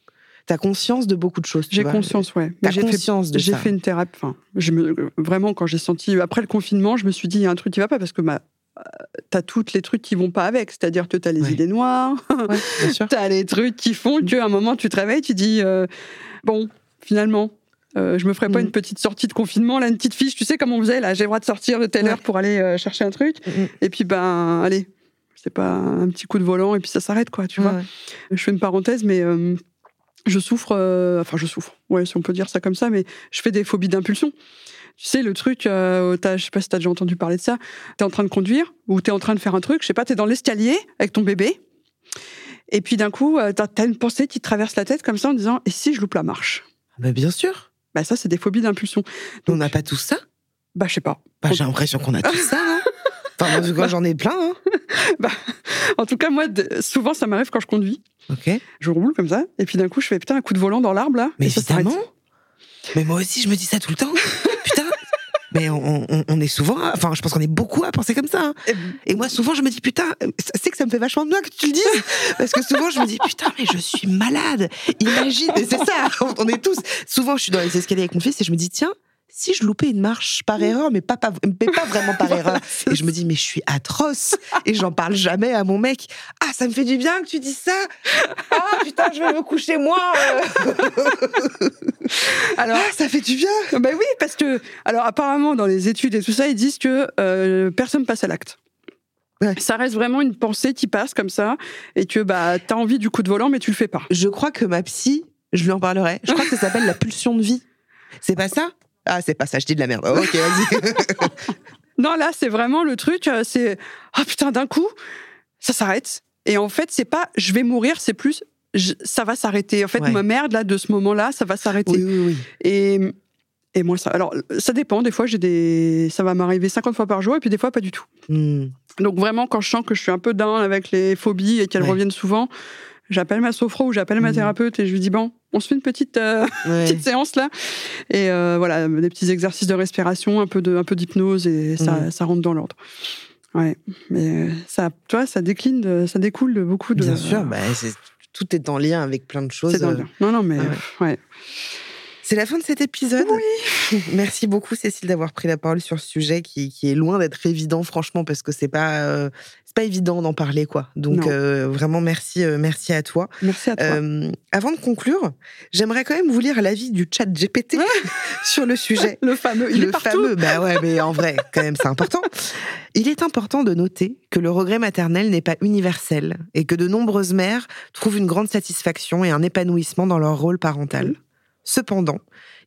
As conscience de beaucoup de choses. J'ai conscience, ouais. J'ai fait conscience de J'ai ça. fait une thérapie. Enfin, je me, vraiment, quand j'ai senti après le confinement, je me suis dit il y a un truc qui va pas parce que ma, t'as toutes les trucs qui vont pas avec, c'est-à-dire que t'as les Ouais. idées noires, Ouais, t'as les trucs qui font qu'à un moment tu te réveilles, tu dis euh, bon, finalement. euh, je me ferais pas Mm. une petite sortie de confinement, là, une petite fiche, tu sais comme on faisait, là, j'ai le droit de sortir de telle Ouais. heure pour aller euh, chercher un truc, Mhm. et puis ben, allez, c'est pas un petit coup de volant, et puis ça s'arrête, quoi, tu vois. Ouais. Je fais une parenthèse, mais euh, je souffre, euh, enfin je souffre, ouais, si on peut dire ça comme ça, mais je fais des phobies d'impulsion. Tu sais, le truc, euh, t'as- je sais pas si t'as déjà entendu parler de ça, t'es en train de conduire ou t'es en train de faire un truc, je sais pas, t'es dans l'escalier avec ton bébé, et puis d'un coup, euh, t'as t'as une pensée qui te traverse la tête comme ça en disant, et si je loupe la marche? Bah, bien sûr. Bah ça, c'est des phobies d'impulsion. On n'a pas tout ça? Bah je sais pas. Bah, J'ai l'impression qu'on a tout ça, Enfin, en tout cas, j'en ai plein. Hein. En tout cas, moi, souvent, ça m'arrive quand je conduis. Ok. Je roule comme ça, et puis d'un coup, je fais putain un coup de volant dans l'arbre là. Mais évidemment. Mais moi aussi, je me dis ça tout le temps. Putain. Mais on, on- on est souvent, enfin, je pense qu'on est beaucoup à penser comme ça. hein. Et- moi, souvent, je me dis, putain, c'est que ça me fait vachement de bien que tu le dises. Parce que souvent, je me dis, putain, mais je suis malade. Imagine, c'est ça, on est tous. Souvent, je suis dans les escaliers avec mon fils et je me dis, tiens, si je loupais une marche par erreur, mais pas, pas, mais pas vraiment par erreur. Et je me dis, mais je suis atroce. Et j'en parle jamais à mon mec. Ah, ça me fait du bien que tu dises ça. Ah, putain, je vais me coucher moi. euh. Alors, Ah, ça fait du bien. Ben oui, parce que, alors apparemment, dans les études et tout ça, ils disent que euh, personne passe à l'acte. Ouais. Ça reste vraiment une pensée qui passe comme ça, et que bah, t'as envie du coup de volant, mais tu le fais pas. Je crois que ma psy, je lui en parlerai. Je crois que ça s'appelle la pulsion de vie. C'est pas ça? Ah, c'est pas ça, je dis de la merde. Oh, ok, vas-y. Non, là, c'est vraiment le truc, euh, c'est ah putain, d'un coup, ça s'arrête. Et en fait, c'est pas je vais mourir, c'est plus je- ça va s'arrêter. En fait, Ouais. ma merde là de ce moment-là, ça va s'arrêter. oui, oui, oui. Et et moi, ça, alors ça dépend. Des fois, j'ai des, ça va m'arriver 50 fois par jour, et puis des fois pas du tout. Hmm. Donc vraiment, quand je sens que je suis un peu down avec les phobies et qu'elles Ouais. reviennent souvent, j'appelle ma sophro ou j'appelle ma Mhm. thérapeute et je lui dis bon, on se fait une petite, euh, Ouais. petite séance là. Et euh, voilà, des petits exercices de respiration, un peu de, un peu d'hypnose et ça, ça rentre dans l'ordre. Ouais, mais ça, tu vois, ça décline, de- ça découle de beaucoup de. Bien sûr, bah, c'est- tout est en lien avec plein de choses. c'est dans le- Non, non, mais ouais. pff, ouais. C'est la fin de cet épisode. Merci beaucoup, Cécile, d'avoir pris la parole sur ce sujet qui, qui est loin d'être évident, franchement, parce que c'est pas, euh, pas évident d'en parler, quoi. Donc, euh, vraiment, merci, euh, merci à toi. Merci à toi. Euh, avant de conclure, j'aimerais quand même vous lire l'avis du chat GPT sur le sujet. le fameux, il le est partout. fameux, bah ouais, mais en vrai, quand même, c'est important. Il est important de noter que le regret maternel n'est pas universel et que de nombreuses mères trouvent une grande satisfaction et un épanouissement dans leur rôle parental. Cependant,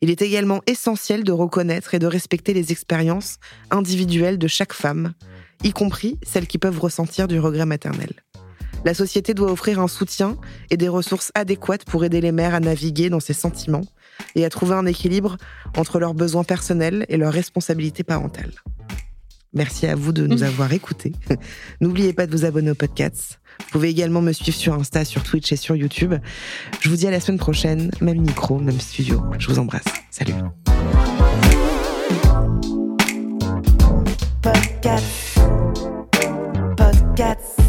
il est également essentiel de reconnaître et de respecter les expériences individuelles de chaque femme, y compris celles qui peuvent ressentir du regret maternel. La société doit offrir un soutien et des ressources adéquates pour aider les mères à naviguer dans ces sentiments et à trouver un équilibre entre leurs besoins personnels et leurs responsabilités parentales. Merci à vous de nous avoir écoutés. N'oubliez pas de vous abonner au podcast. Vous pouvez également me suivre sur Insta, sur Twitch et sur YouTube. Je vous dis à la semaine prochaine, même micro, même studio. Je vous embrasse. Salut. Podcast. Podcast.